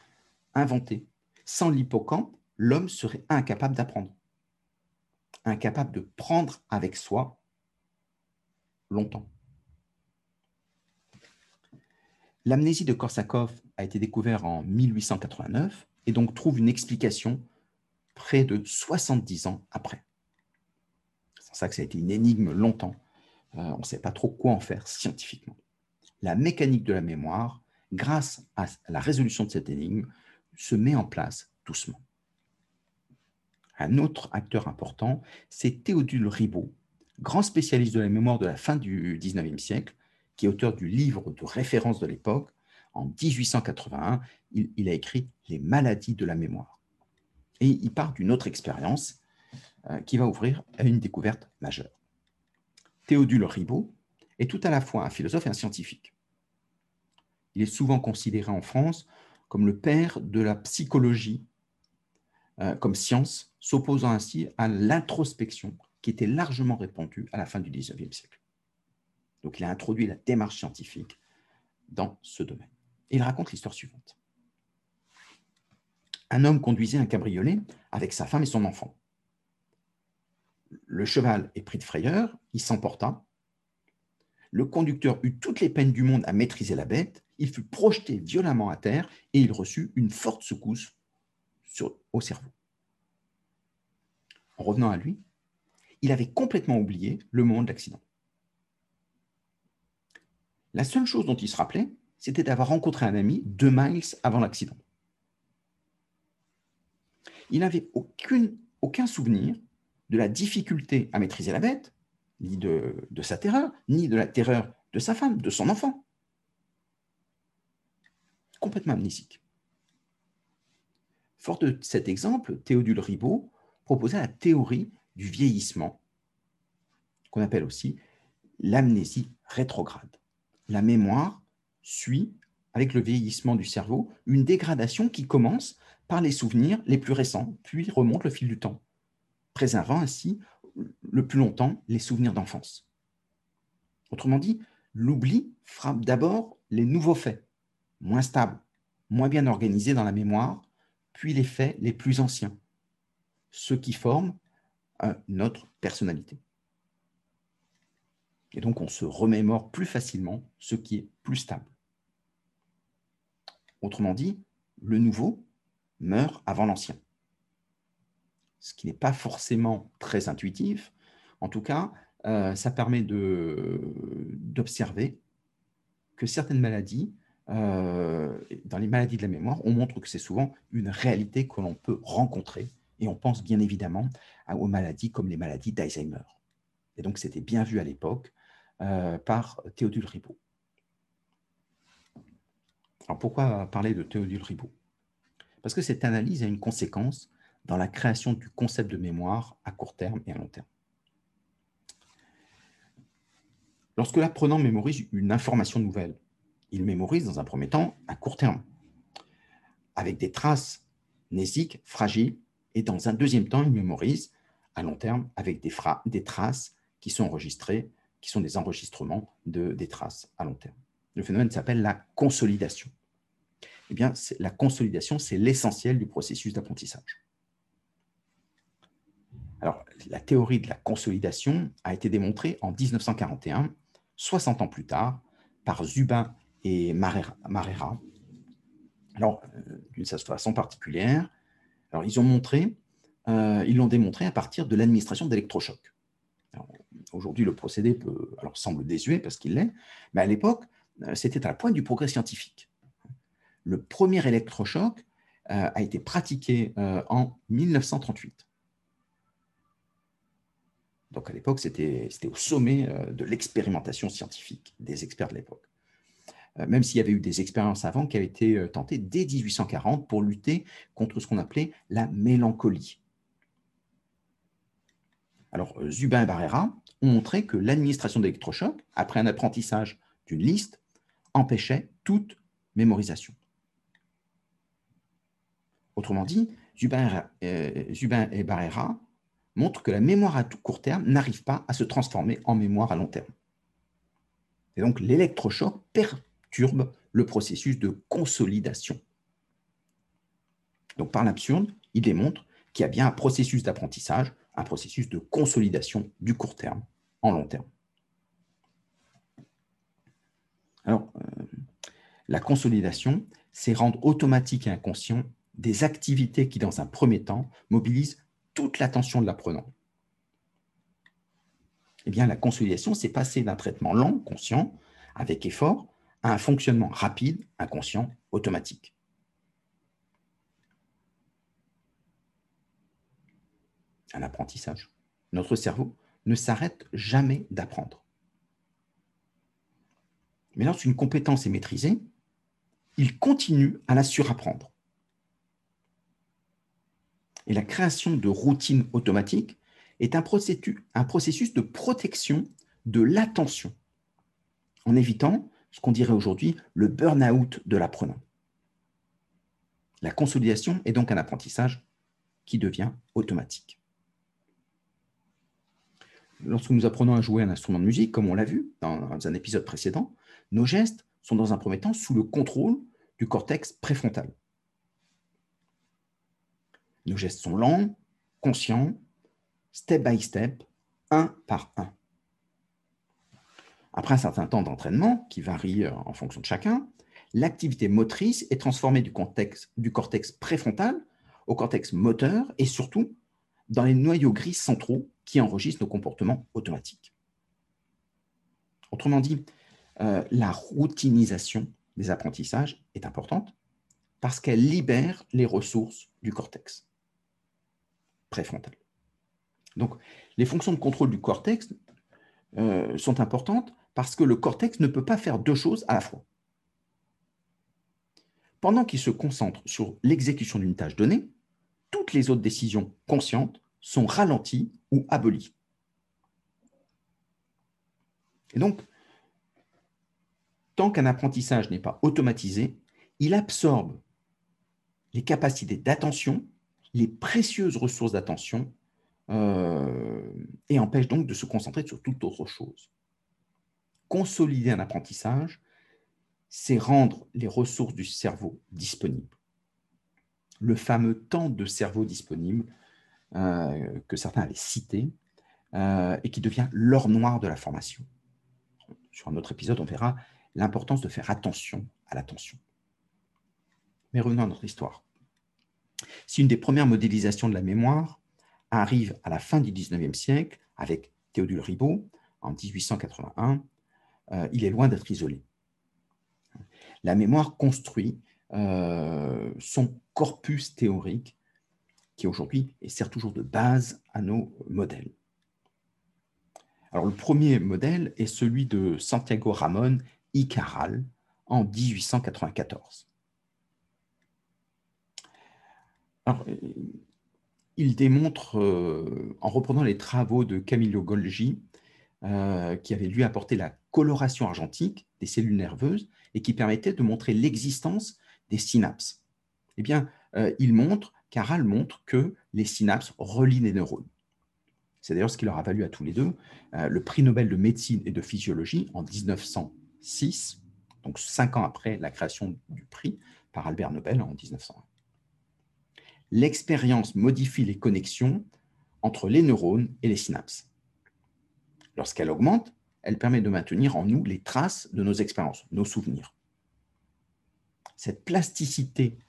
inventés. Sans l'hippocampe, l'homme serait incapable d'apprendre, incapable de prendre avec soi longtemps. L'amnésie de Korsakov a été découverte en 1889 et donc trouve une explication près de 70 ans après. C'est pour ça que ça a été une énigme longtemps. Euh, on ne sait pas trop quoi en faire scientifiquement. La mécanique de la mémoire, grâce à la résolution de cette énigme, se met en place doucement. Un autre acteur important, c'est Théodule Ribot, grand spécialiste de la mémoire de la fin du 19e siècle, qui est auteur du livre de référence de l'époque. En 1881, il, a écrit Les maladies de la mémoire. Et il part d'une autre expérience euh, qui va ouvrir à une découverte majeure. Théodule Ribot est tout à la fois un philosophe et un scientifique. Il est souvent considéré en France comme le père de la psychologie euh, comme science, s'opposant ainsi à l'introspection qui était largement répandue à la fin du XIXe siècle. Donc il a introduit la démarche scientifique dans ce domaine. Et il raconte l'histoire suivante. Un homme conduisait un cabriolet avec sa femme et son enfant. Le cheval est pris de frayeur, il s'emporta. Le conducteur eut toutes les peines du monde à maîtriser la bête, il fut projeté violemment à terre et il reçut une forte secousse au cerveau. En revenant à lui, il avait complètement oublié le moment de l'accident. La seule chose dont il se rappelait, c'était d'avoir rencontré un ami deux miles avant l'accident. Il n'avait aucun souvenir de la difficulté à maîtriser la bête, ni de, sa terreur, ni de la terreur de sa femme, de son enfant. Complètement amnésique. Fort de cet exemple, Théodule Ribot proposa la théorie du vieillissement, qu'on appelle aussi l'amnésie rétrograde. La mémoire suit, avec le vieillissement du cerveau, une dégradation qui commence par les souvenirs les plus récents, puis remonte le fil du temps, préservant ainsi le plus longtemps les souvenirs d'enfance. Autrement dit, l'oubli frappe d'abord les nouveaux faits, moins stables, moins bien organisés dans la mémoire, puis les faits les plus anciens, ceux qui forment euh, notre personnalité. Et donc on se remémore plus facilement ce qui est plus stable. Autrement dit, le nouveau meurt avant l'ancien. Ce qui n'est pas forcément très intuitif. En tout cas, euh, ça permet d'observer que certaines maladies euh, dans les maladies de la mémoire, on montre que c'est souvent une réalité que l'on peut rencontrer. Et on pense bien évidemment aux maladies comme les maladies d'Alzheimer. Et donc, c'était bien vu à l'époque par Théodule Ribot. Alors, pourquoi parler de Théodule Ribot? Parce que cette analyse a une conséquence dans la création du concept de mémoire à court terme et à long terme. Lorsque l'apprenant mémorise une information nouvelle, il mémorise dans un premier temps à court terme, avec des traces nésiques fragiles, et dans un deuxième temps, il mémorise à long terme avec des, des traces qui sont enregistrées, qui sont des enregistrements de, des traces à long terme. Le phénomène s'appelle la consolidation. Eh bien, la consolidation, c'est l'essentiel du processus d'apprentissage. Alors, la théorie de la consolidation a été démontrée en 1941, 60 ans plus tard, par Zubin et Marera. Alors, euh, d'une façon particulière, alors ils ont montré, euh, ils l'ont démontré à partir de l'administration d'électrochocs. Aujourd'hui, le procédé semble désuet parce qu'il l'est, mais à l'époque, euh, c'était à la pointe du progrès scientifique. Le premier électrochoc a été pratiqué en 1938. Donc à l'époque, c'était au sommet de l'expérimentation scientifique des experts de l'époque. Euh, même s'il y avait eu des expériences avant qui avaient été euh, tentées dès 1840 pour lutter contre ce qu'on appelait la mélancolie. Alors, euh, Zubin et Barrera ont montré que l'administration d'électrochocs, après un apprentissage d'une liste, empêchait toute mémorisation. Autrement dit, Zubin, et Barrera montrent que la mémoire à court terme n'arrive pas à se transformer en mémoire à long terme. Et donc l'électrochoc le processus de consolidation. Donc par l'absurde, il démontre qu'il y a bien un processus d'apprentissage, un processus de consolidation du court terme en long terme. Alors, euh, la consolidation, c'est rendre automatique et inconscient des activités qui, dans un premier temps, mobilisent toute l'attention de l'apprenant. Eh bien, la consolidation, c'est passer d'un traitement lent, conscient, avec effort, un fonctionnement rapide, inconscient, automatique. Un apprentissage. Notre cerveau ne s'arrête jamais d'apprendre. Mais lorsqu'une compétence est maîtrisée, il continue à la surapprendre. Et la création de routines automatiques est un processus de protection de l'attention, en évitant ce qu'on dirait aujourd'hui le burn-out de l'apprenant. La consolidation est donc un apprentissage qui devient automatique. Lorsque nous apprenons à jouer un instrument de musique, comme on l'a vu dans un épisode précédent, nos gestes sont dans un premier temps sous le contrôle du cortex préfrontal. Nos gestes sont lents, conscients, step by step, un par un. Après un certain temps d'entraînement, qui varie euh, en fonction de chacun, l'activité motrice est transformée du, du cortex préfrontal au cortex moteur et surtout dans les noyaux gris centraux qui enregistrent nos comportements automatiques. Autrement dit, euh, la routinisation des apprentissages est importante parce qu'elle libère les ressources du cortex préfrontal. Donc, les fonctions de contrôle du cortex euh, sont importantes parce que le cortex ne peut pas faire deux choses à la fois. Pendant qu'il se concentre sur l'exécution d'une tâche donnée, toutes les autres décisions conscientes sont ralenties ou abolies. Et donc, tant qu'un apprentissage n'est pas automatisé, il absorbe les capacités d'attention, les précieuses ressources d'attention, euh, et empêche donc de se concentrer sur toute autre chose. Consolider un apprentissage, c'est rendre les ressources du cerveau disponibles. Le fameux temps de cerveau disponible euh, que certains avaient cité euh, et qui devient l'or noir de la formation. Sur un autre épisode, on verra l'importance de faire attention à l'attention. Mais revenons à notre histoire. Si une des premières modélisations de la mémoire arrive à la fin du 19e siècle avec Théodule Ribot en 1881, euh, il est loin d'être isolé. La mémoire construit son corpus théorique qui aujourd'hui sert toujours de base à nos modèles. Le premier modèle est celui de Santiago Ramón y Caral en 1894. Alors, il démontre, euh, en reprenant les travaux de Camillo Golgi, euh, qui avait lui apporté la coloration argentique des cellules nerveuses et qui permettait de montrer l'existence des synapses. Eh bien, euh, il montre, Caral montre que les synapses relient les neurones. C'est d'ailleurs ce qui leur a valu à tous les deux le prix Nobel de médecine et de physiologie en 1906, donc cinq ans après la création du prix par Albert Nobel en 1901 l'expérience modifie les connexions entre les neurones et les synapses. Lorsqu'elle augmente, elle permet de maintenir en nous les traces de nos expériences, nos souvenirs. Cette plasticité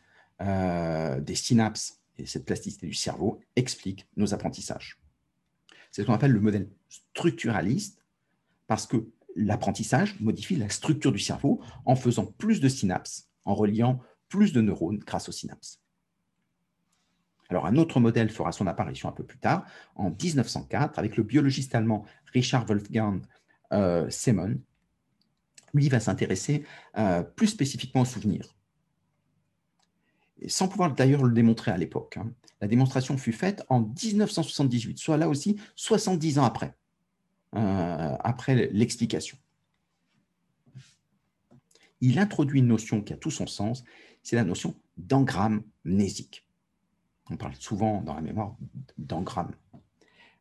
euh, des synapses et cette plasticité du cerveau explique nos apprentissages. C'est ce qu'on appelle le modèle structuraliste parce que l'apprentissage modifie la structure du cerveau en faisant plus de synapses, en reliant plus de neurones grâce aux synapses. Alors, un autre modèle fera son apparition un peu plus tard, en 1904, avec le biologiste allemand Richard Wolfgang euh, Semon. Lui va s'intéresser euh, plus spécifiquement aux souvenirs. Sans pouvoir d'ailleurs le démontrer à l'époque. Hein. La démonstration fut faite en 1978, soit là aussi 70 ans après, euh, après l'explication. Il introduit une notion qui a tout son sens, c'est la notion d'engramme mnésique. On parle souvent dans la mémoire d'engramme.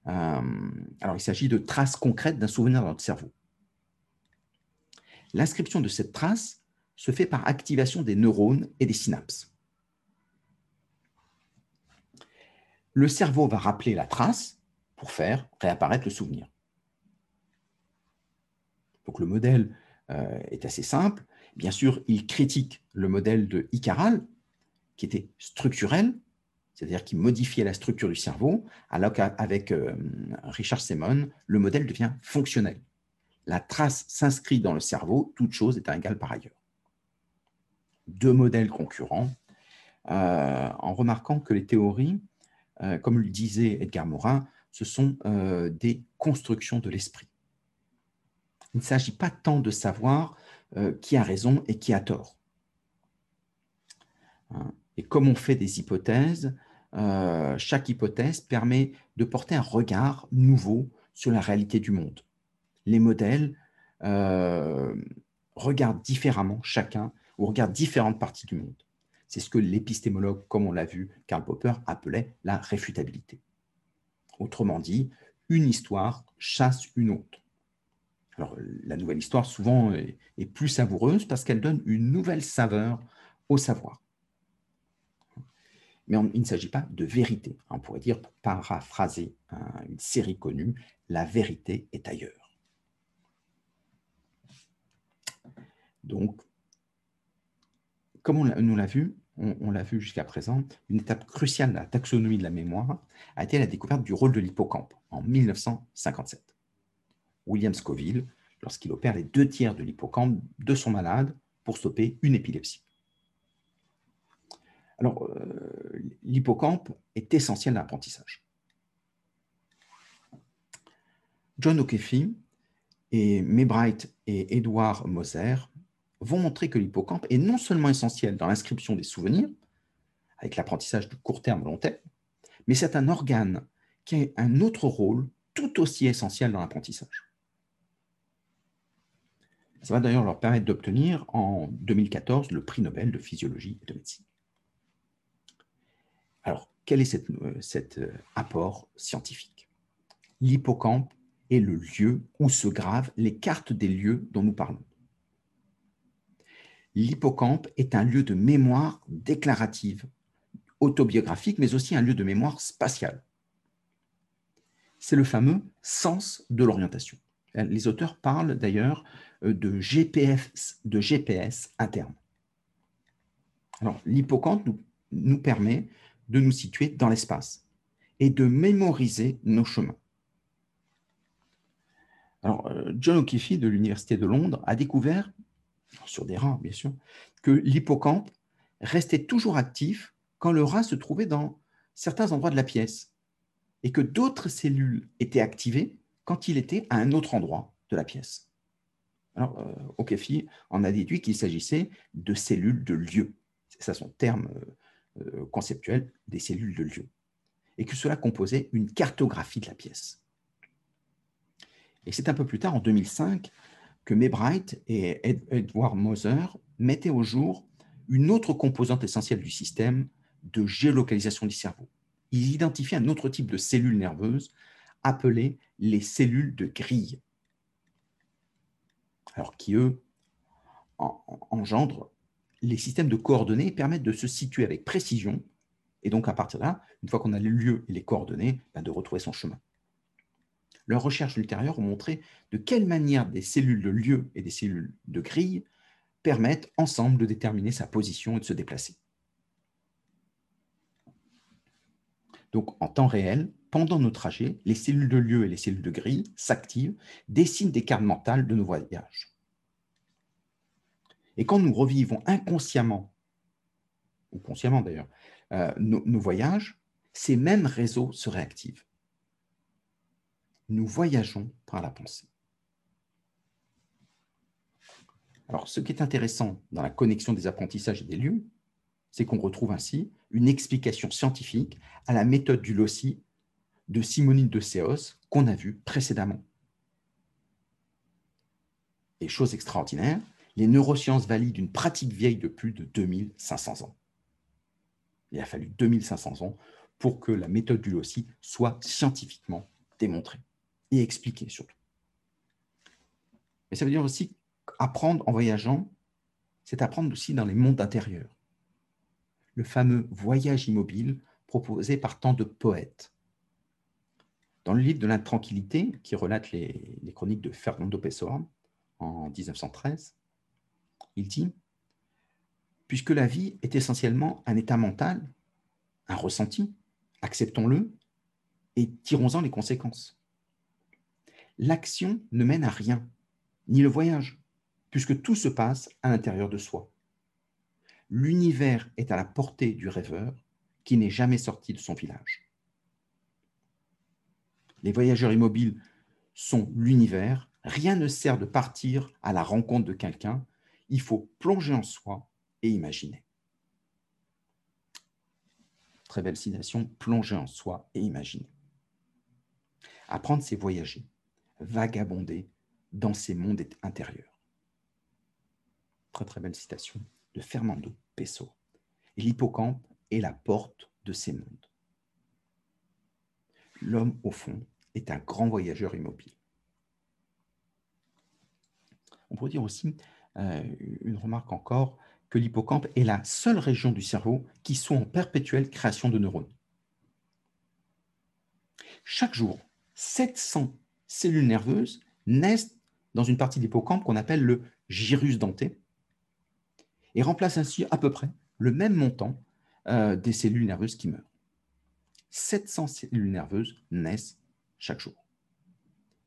Euh, alors, il s'agit de traces concrètes d'un souvenir dans notre cerveau. L'inscription de cette trace se fait par activation des neurones et des synapses. Le cerveau va rappeler la trace pour faire réapparaître le souvenir. Donc le modèle euh, est assez simple. Bien sûr, il critique le modèle de Icaral, qui était structurel, c'est-à-dire qui modifiait la structure du cerveau, alors qu'avec euh, Richard Semon, le modèle devient fonctionnel. La trace s'inscrit dans le cerveau, toute chose est égale par ailleurs. Deux modèles concurrents, euh, en remarquant que les théories, euh, comme le disait Edgar Morin, ce sont des constructions de l'esprit. Il ne s'agit pas tant de savoir qui a raison et qui a tort. Hein, et comme on fait des hypothèses, euh, chaque hypothèse permet de porter un regard nouveau sur la réalité du monde. Les modèles euh, regardent différemment chacun ou regardent différentes parties du monde. C'est ce que l'épistémologue, comme on l'a vu, Karl Popper, appelait la réfutabilité. Autrement dit, une histoire chasse une autre. Alors, la nouvelle histoire, souvent, est plus savoureuse parce qu'elle donne une nouvelle saveur au savoir. Mais il ne s'agit pas de vérité. On pourrait dire, pour paraphraser une série connue, la vérité est ailleurs. Donc, comme on nous l'a vu, on, l'a vu jusqu'à présent, une étape cruciale de la taxonomie de la mémoire a été la découverte du rôle de l'hippocampe en 1957. William Scoville, lorsqu'il opère les deux tiers de l'hippocampe de son malade pour stopper une épilepsie. Alors, euh, l'hippocampe est essentiel à l'apprentissage. John O'Keefe et Maybright et Edward Moser vont montrer que l'hippocampe est non seulement essentiel dans l'inscription des souvenirs, avec l'apprentissage de court terme long terme, mais c'est un organe qui a un autre rôle tout aussi essentiel dans l'apprentissage. Ça va d'ailleurs leur permettre d'obtenir en 2014 le prix Nobel de physiologie et de médecine. Alors, quel est cet euh, euh, apport scientifique? L'hippocampe est le lieu où se gravent les cartes des lieux dont nous parlons l'hippocampe est un lieu de mémoire déclarative, autobiographique, mais aussi un lieu de mémoire spatiale. C'est le fameux sens de l'orientation. Les auteurs parlent d'ailleurs euh, de GPS, de GPS interne. Alors, l'hippocampe nous, permet de nous situer dans l'espace et de mémoriser nos chemins. Euh, John O'Keefe de l'Université de Londres a découvert sur des rats bien sûr, que l'hippocampe restait toujours actif quand le rat se trouvait dans certains endroits de la pièce et que d'autres cellules étaient activées quand il était à un autre endroit de la pièce. Alors, euh, en a déduit qu'il s'agissait de cellules de lieu. C'est ça son terme euh, euh, conceptuel, des cellules de lieu. Et que cela composait une cartographie de la pièce. Et c'est un peu plus tard, en 2005, que Maybright et Edward Moser mettaient au jour une autre composante essentielle du système de géolocalisation du cerveau. Ils identifient un autre type de cellules nerveuses appelées les cellules de grille, alors qui, eux, engendrent les systèmes de coordonnées et permettent de se situer avec précision, et donc à partir de là, une fois qu'on a les lieux et les coordonnées, ben, de retrouver son chemin leurs recherches ultérieures ont montré de quelle manière des cellules de lieu et des cellules de grille permettent ensemble de déterminer sa position et de se déplacer. Donc en temps réel, pendant nos trajets, les cellules de lieu et les cellules de grille s'activent, dessinent des cartes mentales de nos voyages. Et quand nous revivons inconsciemment, ou consciemment d'ailleurs, euh, nos voyages, ces mêmes réseaux se réactivent nous voyageons par la pensée. Alors, ce qui est intéressant dans la connexion des apprentissages et des lieux, c'est qu'on retrouve ainsi une explication scientifique à la méthode du Lossi de Simonine de Séos qu'on a vue précédemment. Et chose extraordinaire, les neurosciences valident une pratique vieille de plus de 2500 ans. Il a fallu 2500 ans pour que la méthode du Lossi soit scientifiquement démontrée et expliquer surtout. Mais ça veut dire aussi apprendre en voyageant, c'est apprendre aussi dans les mondes intérieurs. Le fameux voyage immobile proposé par tant de poètes. Dans le livre de l'intranquillité, qui relate les, les, chroniques de Fernando Pessoa en 1913, il dit Puisque la vie est essentiellement un état mental, un ressenti, acceptons-le et tirons-en les conséquences l'action ne mène à rien, ni le voyage, puisque tout se passe à l'intérieur de soi. L'univers est à la portée du rêveur qui n'est jamais sorti de son village. Les voyageurs immobiles sont l'univers. Rien ne sert de partir à la rencontre de quelqu'un. Il faut plonger en soi et imaginer. Très belle citation, plonger en soi et imaginer. Apprendre, c'est voyager vagabonder dans ces mondes intérieurs. Très très belle citation de Fernando Pessoa. Et l'hippocampe est la porte de ces mondes. L'homme, au fond, est un grand voyageur immobile. On pourrait dire aussi euh, une remarque encore que l'hippocampe est la seule région du cerveau qui soit en perpétuelle création de neurones. Chaque jour, 700 cellules nerveuses naissent dans une partie de l'hippocampe qu'on appelle le gyrus denté et remplacent ainsi à peu près le même montant euh, des cellules nerveuses qui meurent. 700 cellules nerveuses naissent chaque jour.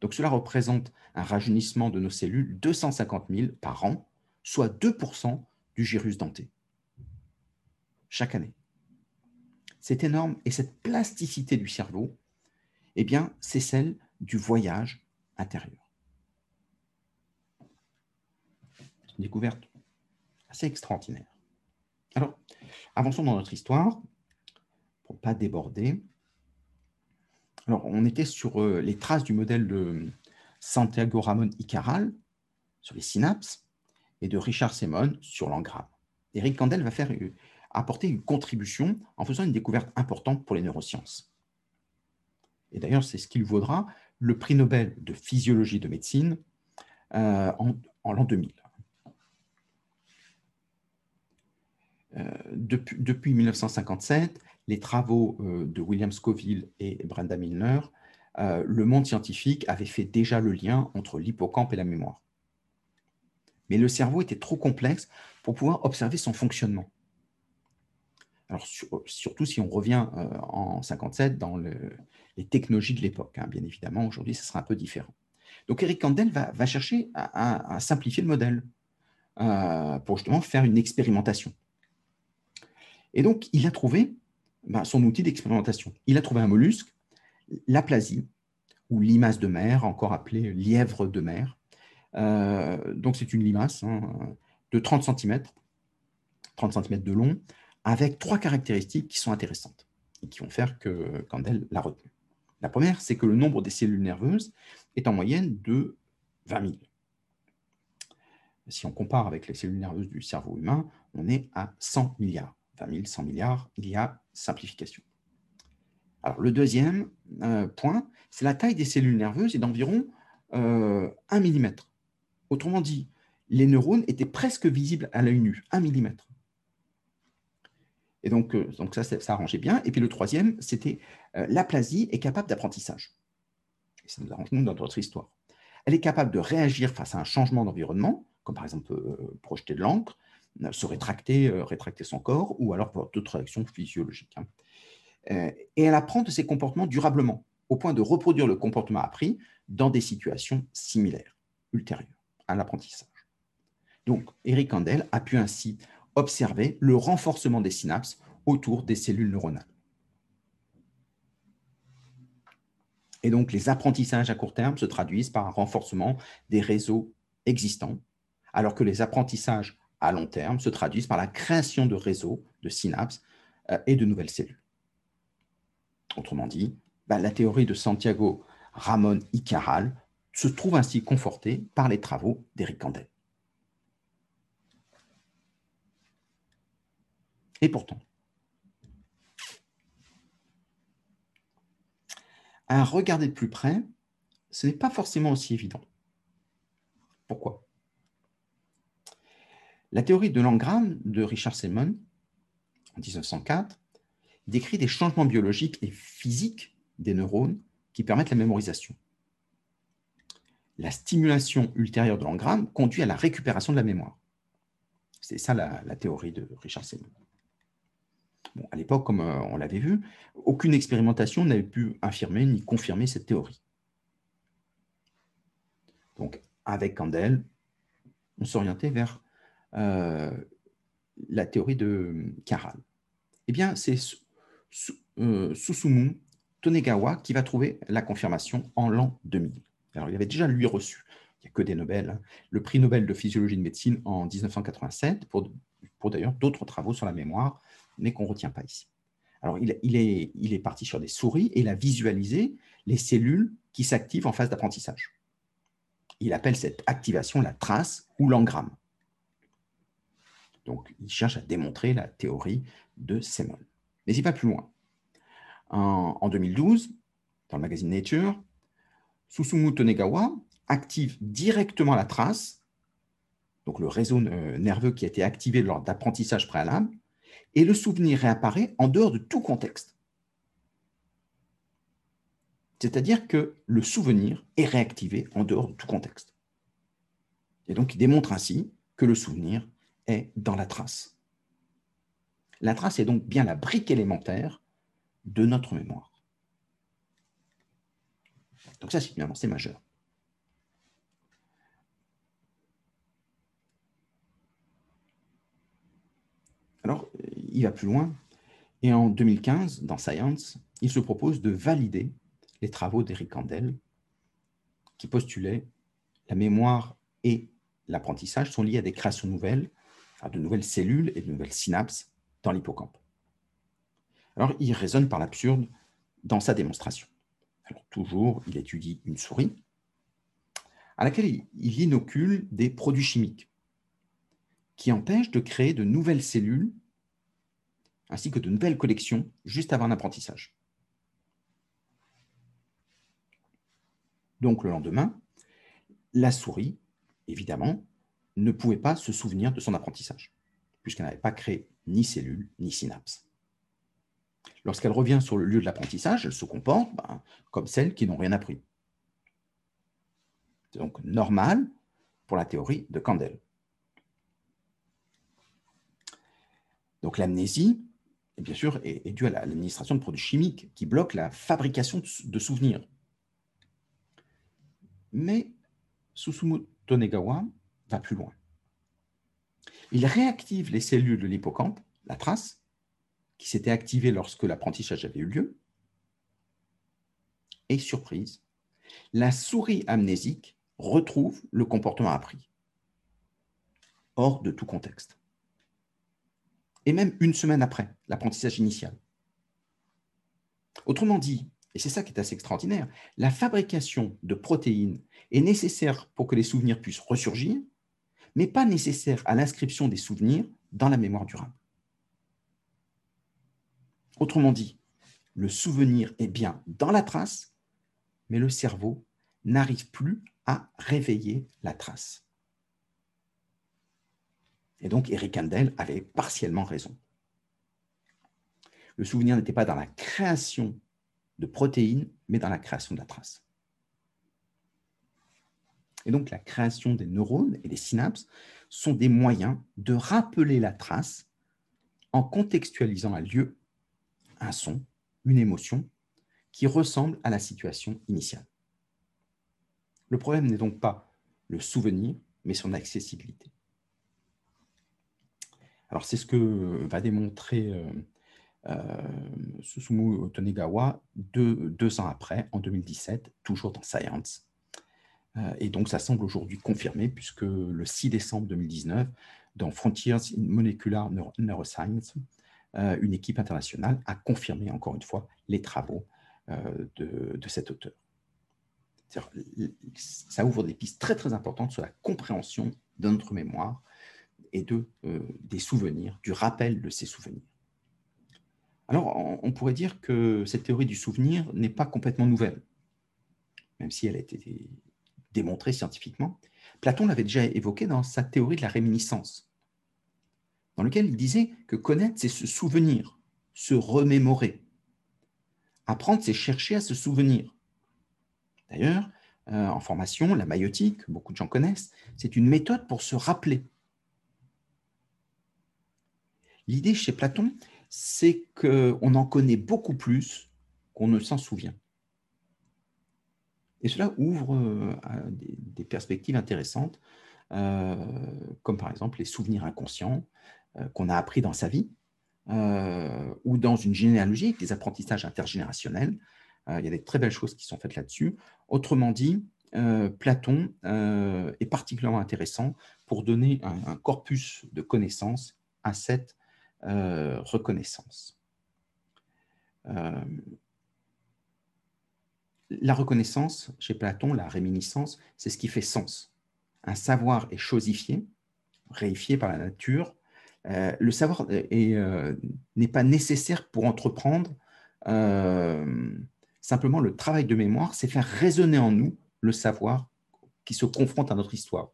Donc cela représente un rajeunissement de nos cellules 250 000 par an, soit 2% du gyrus denté. Chaque année. C'est énorme et cette plasticité du cerveau, eh c'est celle du voyage intérieur. Une découverte assez extraordinaire. Alors, avançons dans notre histoire pour ne pas déborder. Alors, on était sur euh, les traces du modèle de Santiago Ramon y Caral sur les synapses et de Richard Semon sur l'engramme. Eric Kandel va faire, euh, apporter une contribution en faisant une découverte importante pour les neurosciences. Et d'ailleurs, c'est ce qui lui vaudra le prix Nobel de physiologie de médecine euh, en, l'an 2000. depuis, depuis, 1957, les travaux euh, de William Scoville et Brenda Milner, euh, le monde scientifique avait fait déjà le lien entre l'hippocampe et la mémoire. Mais le cerveau était trop complexe pour pouvoir observer son fonctionnement. Alors, surtout si on revient euh, en 57 dans les technologies de l'époque. Hein. bien évidemment, aujourd'hui, ce sera un peu différent. Donc, Eric Kandel va, chercher à, simplifier le modèle pour justement faire une expérimentation. Et donc, il a trouvé ben, son outil d'expérimentation. Il a trouvé un mollusque, l'aplasie, ou limace de mer, encore appelée lièvre de mer. Euh, donc c'est une limace hein, de 30 cm, 30 cm de long, avec trois caractéristiques qui sont intéressantes et qui vont faire que Candel l'a retenu. La première, c'est que le nombre des cellules nerveuses est en moyenne de 20 000. Si on compare avec les cellules nerveuses du cerveau humain, on est à 100 milliards. 20 000, 100 milliards, il y a simplification. Alors, le deuxième euh, point, c'est la taille des cellules nerveuses est d'environ euh, 1 mm. Autrement dit, les neurones étaient presque visibles à l'œil nu, 1 mm. Et donc, euh, donc ça, ça arrangeait bien. Et puis le troisième, c'était euh, l'aplasie est capable d'apprentissage. Ça nous arrange nous dans notre histoire. Elle est capable de réagir face à un changement d'environnement, comme par exemple projeter de l'encre, se rétracter, euh, rétracter son corps, ou alors d'autres réactions physiologiques. Hein. Euh, et elle apprend de ses comportements durablement, au point de reproduire le comportement appris dans des situations similaires, ultérieures à l'apprentissage. Donc, Eric Kandel a pu ainsi observer le renforcement des synapses autour des cellules neuronales. Et donc, les apprentissages à court terme se traduisent par un renforcement des réseaux existants, alors que les apprentissages à long terme se traduisent par la création de réseaux, de synapses euh, et de nouvelles cellules. Autrement dit, bah, la théorie de Santiago Ramon y Caral se trouve ainsi confortée par les travaux d'Éric Kandel. Et pourtant, à regarder de plus près, ce n'est pas forcément aussi évident. Pourquoi? La théorie de l'engramme de Richard Semon, en 1904, décrit des changements biologiques et physiques des neurones qui permettent la mémorisation. La stimulation ultérieure de l'engramme conduit à la récupération de la mémoire. C'est ça la, théorie de Richard Semon. À l'époque, comme euh, on l'avait vu, aucune expérimentation n'avait pu infirmer ni confirmer cette théorie. Donc, avec Candel, on s'orientait vers euh, la théorie de Caral Eh bien, c'est euh, Susumu Tonegawa qui va trouver la confirmation en l'an 2000. Alors, il avait déjà lui reçu, il n'y a que des Nobel, hein, le prix Nobel de physiologie de médecine en 1987, pour, pour d'ailleurs d'autres travaux sur la mémoire, mais qu'on ne retient pas ici. Alors, il, est, parti sur des souris et il a visualisé les cellules qui s'activent en phase d'apprentissage. Il appelle cette activation la trace ou l'engramme. Donc, il cherche à démontrer la théorie de Semon. Mais il va plus loin. En, 2012, dans le magazine Nature, Susumu Tonegawa active directement la trace, donc le réseau euh, nerveux qui a été activé lors d'apprentissage préalable, et le souvenir réapparaît en dehors de tout contexte. C'est-à-dire que le souvenir est réactivé en dehors de tout contexte. Et donc, il démontre ainsi que le souvenir est dans la trace. La trace est donc bien la brique élémentaire de notre mémoire. Donc ça, c'est une avancée majeure. Alors, il va plus loin. Et en 2015, dans Science, il se propose de valider les travaux d'Eric Kandel, qui postulait la mémoire et l'apprentissage sont liés à des créations nouvelles, à de nouvelles cellules et de nouvelles synapses dans l'hippocampe. Alors, il raisonne par l'absurde dans sa démonstration. Toujours, il étudie une souris à laquelle il inocule des produits chimiques qui empêchent de créer de nouvelles cellules ainsi que de nouvelles collections juste avant l'apprentissage. Donc, le lendemain, la souris, évidemment, ne pouvait pas se souvenir de son apprentissage, puisqu'elle n'avait pas créé ni cellules ni synapses. Lorsqu'elle revient sur le lieu de l'apprentissage, elle se comporte ben, comme celles qui n'ont rien appris. C'est donc normal pour la théorie de Kandel. Donc l'amnésie, bien sûr, est, due à l'administration de produits chimiques qui bloquent la fabrication de souvenirs. Mais Susumu Tonegawa va plus loin. Il réactive les cellules de l'hippocampe, la trace, qui s'était activée lorsque l'apprentissage avait eu lieu. Et surprise, la souris amnésique retrouve le comportement appris, hors de tout contexte. Et même une semaine après l'apprentissage initial. Autrement dit, et c'est ça qui est assez extraordinaire, la fabrication de protéines est nécessaire pour que les souvenirs puissent ressurgir, mais pas nécessaire à l'inscription des souvenirs dans la mémoire durable. Autrement dit, le souvenir est bien dans la trace, mais le cerveau n'arrive plus à réveiller la trace. Et donc Eric Handel avait partiellement raison. Le souvenir n'était pas dans la création de protéines, mais dans la création de la trace. Et donc la création des neurones et des synapses sont des moyens de rappeler la trace en contextualisant un lieu un son, une émotion qui ressemble à la situation initiale. Le problème n'est donc pas le souvenir, mais son accessibilité. Alors c'est ce que va démontrer Susumu Tonegawa deux, deux, ans après, en 2017, toujours dans Science. Et donc ça semble aujourd'hui confirmé, puisque le 6 décembre 2019, dans Frontiers in Molecular Neuroscience, une équipe internationale a confirmé encore une fois les travaux euh, de, cet auteur. Ça ouvre des pistes très très importantes sur la compréhension de notre mémoire et de, euh, des souvenirs, du rappel de ces souvenirs. Alors, on pourrait dire que cette théorie du souvenir n'est pas complètement nouvelle, même si elle a été démontrée scientifiquement. Platon l'avait déjà évoqué dans sa théorie de la réminiscence dans lequel il disait que connaître, c'est se souvenir, se remémorer. Apprendre, c'est chercher à se souvenir. D'ailleurs, euh, en formation, la maïotique, beaucoup de gens connaissent, c'est une méthode pour se rappeler. L'idée chez Platon, c'est qu'on en connaît beaucoup plus qu'on ne s'en souvient. Et cela ouvre euh, des, perspectives intéressantes, euh, comme par exemple les souvenirs inconscients, euh, qu'on a appris dans sa vie, ou dans une généalogie, des apprentissages intergénérationnels. Il y a des très belles choses qui sont faites là-dessus. Autrement dit, Platon est particulièrement intéressant pour donner un, corpus de connaissances à cette reconnaissance. la reconnaissance, chez Platon, la réminiscence, c'est ce qui fait sens. Un savoir est chosifié, réifié par la nature, le savoir n'est pas nécessaire pour entreprendre. simplement, le travail de mémoire, c'est faire résonner en nous le savoir qui se confronte à notre histoire.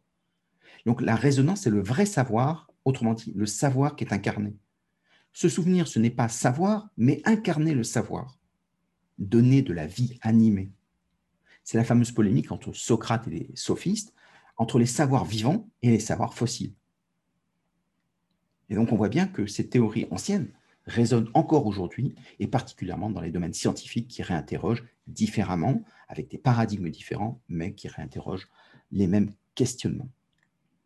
Donc la résonance, c'est le vrai savoir, autrement dit, le savoir qui est incarné. Se souvenir, ce n'est pas savoir, mais incarner le savoir, donner de la vie animée. C'est la fameuse polémique entre Socrate et les sophistes, entre les savoirs vivants et les savoirs fossiles. Et donc on voit bien que ces théories anciennes résonnent encore aujourd'hui, et particulièrement dans les domaines scientifiques qui réinterrogent différemment, avec des paradigmes différents, mais qui réinterrogent les mêmes questionnements.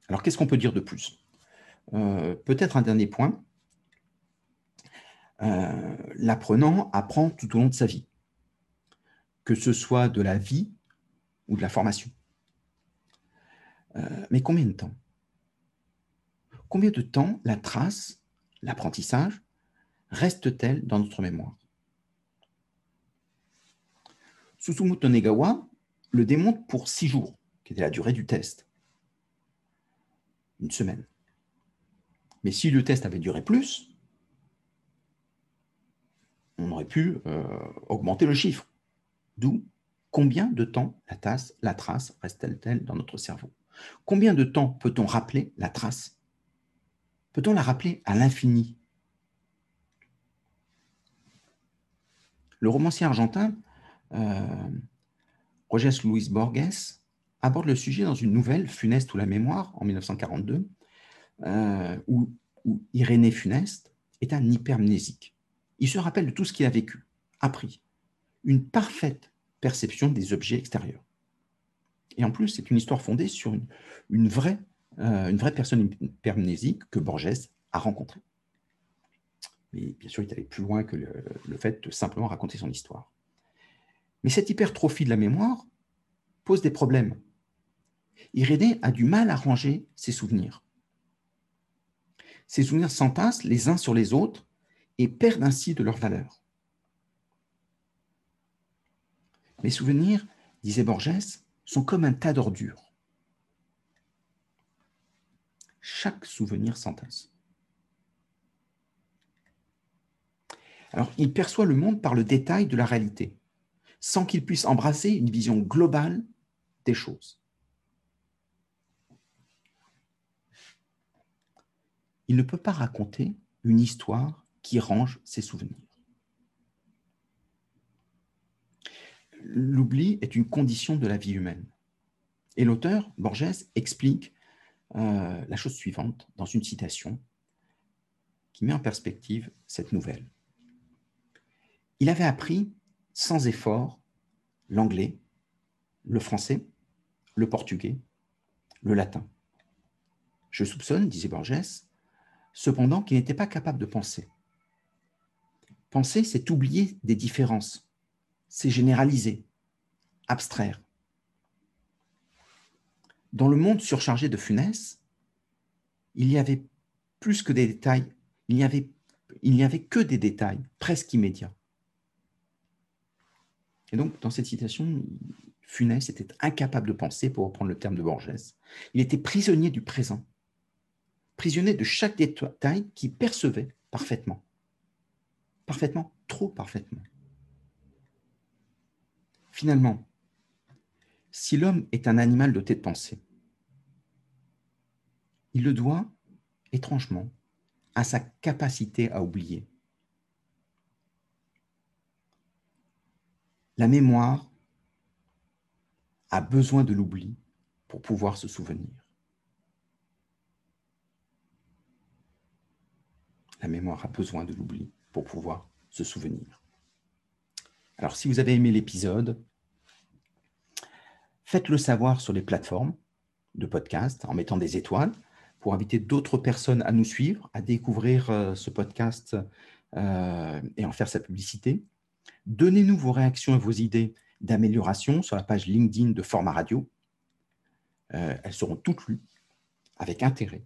Alors qu'est-ce qu'on peut dire de plus? Euh, Peut-être un dernier point. Euh, l'apprenant apprend tout au long de sa vie, que ce soit de la vie ou de la formation. Euh, mais combien de temps? Combien de temps la trace, l'apprentissage, reste-t-elle dans notre mémoire? Susumu Tonegawa le démontre pour six jours, qui était la durée du test. Une semaine. Mais si le test avait duré plus, pu euh, augmenter le chiffre. D'où combien de temps la, trace reste-t-elle dans notre cerveau? Combien de temps peut-on rappeler la trace? Peut-on la rappeler à l'infini? Le romancier argentin euh, Luis Borges aborde le sujet dans une nouvelle, Funeste ou la mémoire, en 1942, euh, où Irénée Funeste est un hypermnésique. Il se rappelle de tout ce qu'il a vécu, appris, une parfaite perception des objets extérieurs. Et en plus, c'est une histoire fondée sur une, vraie, euh, une vraie personne hypermnésique que Borges a rencontrée. Mais bien sûr, il est allé plus loin que le fait de simplement raconter son histoire. Mais cette hypertrophie de la mémoire pose des problèmes. Irénée a du mal à ranger ses souvenirs. Ses souvenirs s'entassent les uns sur les autres et perdent ainsi de leur valeur. Mes souvenirs, disait Borges, sont comme un tas d'ordures. Chaque souvenir s'entasse. Alors, il perçoit le monde par le détail de la réalité sans qu'il puisse embrasser une vision globale des choses. Il ne peut pas raconter une histoire qui range ses souvenirs. L'oubli est une condition de la vie humaine. Et l'auteur, Borges, explique euh, la chose suivante dans une citation qui met en perspective cette nouvelle. Il avait appris sans effort l'anglais, le français, le portugais, le latin. Je soupçonne, disait Borges, cependant qu'il n'était pas capable de penser. Penser, c'est oublier des différences, c'est généraliser, abstraire. Dans le monde surchargé de funès, il y avait plus que des détails, il n'y avait, il n'y avait que des détails presque immédiats. Et donc, dans cette citation, Funès était incapable de penser, pour reprendre le terme de Borges. Il était prisonnier du présent, prisonnier de chaque détail qu'il percevait parfaitement. Parfaitement, trop parfaitement. Finalement, si l'homme est un animal doté de pensée, il le doit, étrangement, à sa capacité à oublier. La mémoire a besoin de l'oubli pour pouvoir se souvenir. La mémoire a besoin de l'oubli pour pouvoir se souvenir. Alors, si vous avez aimé l'épisode, faites-le savoir sur les plateformes de podcast en mettant des étoiles pour inviter d'autres personnes à nous suivre, à découvrir euh, ce podcast euh, et en faire sa publicité. Donnez-nous vos réactions et vos idées d'amélioration sur la page LinkedIn de Format Radio. Euh, elles seront toutes lues avec intérêt.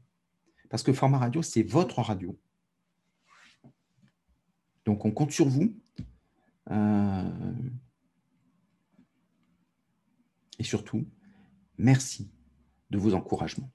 Parce que Format Radio, c'est votre radio. Donc on compte sur vous. Euh, et surtout, merci de vos encouragements.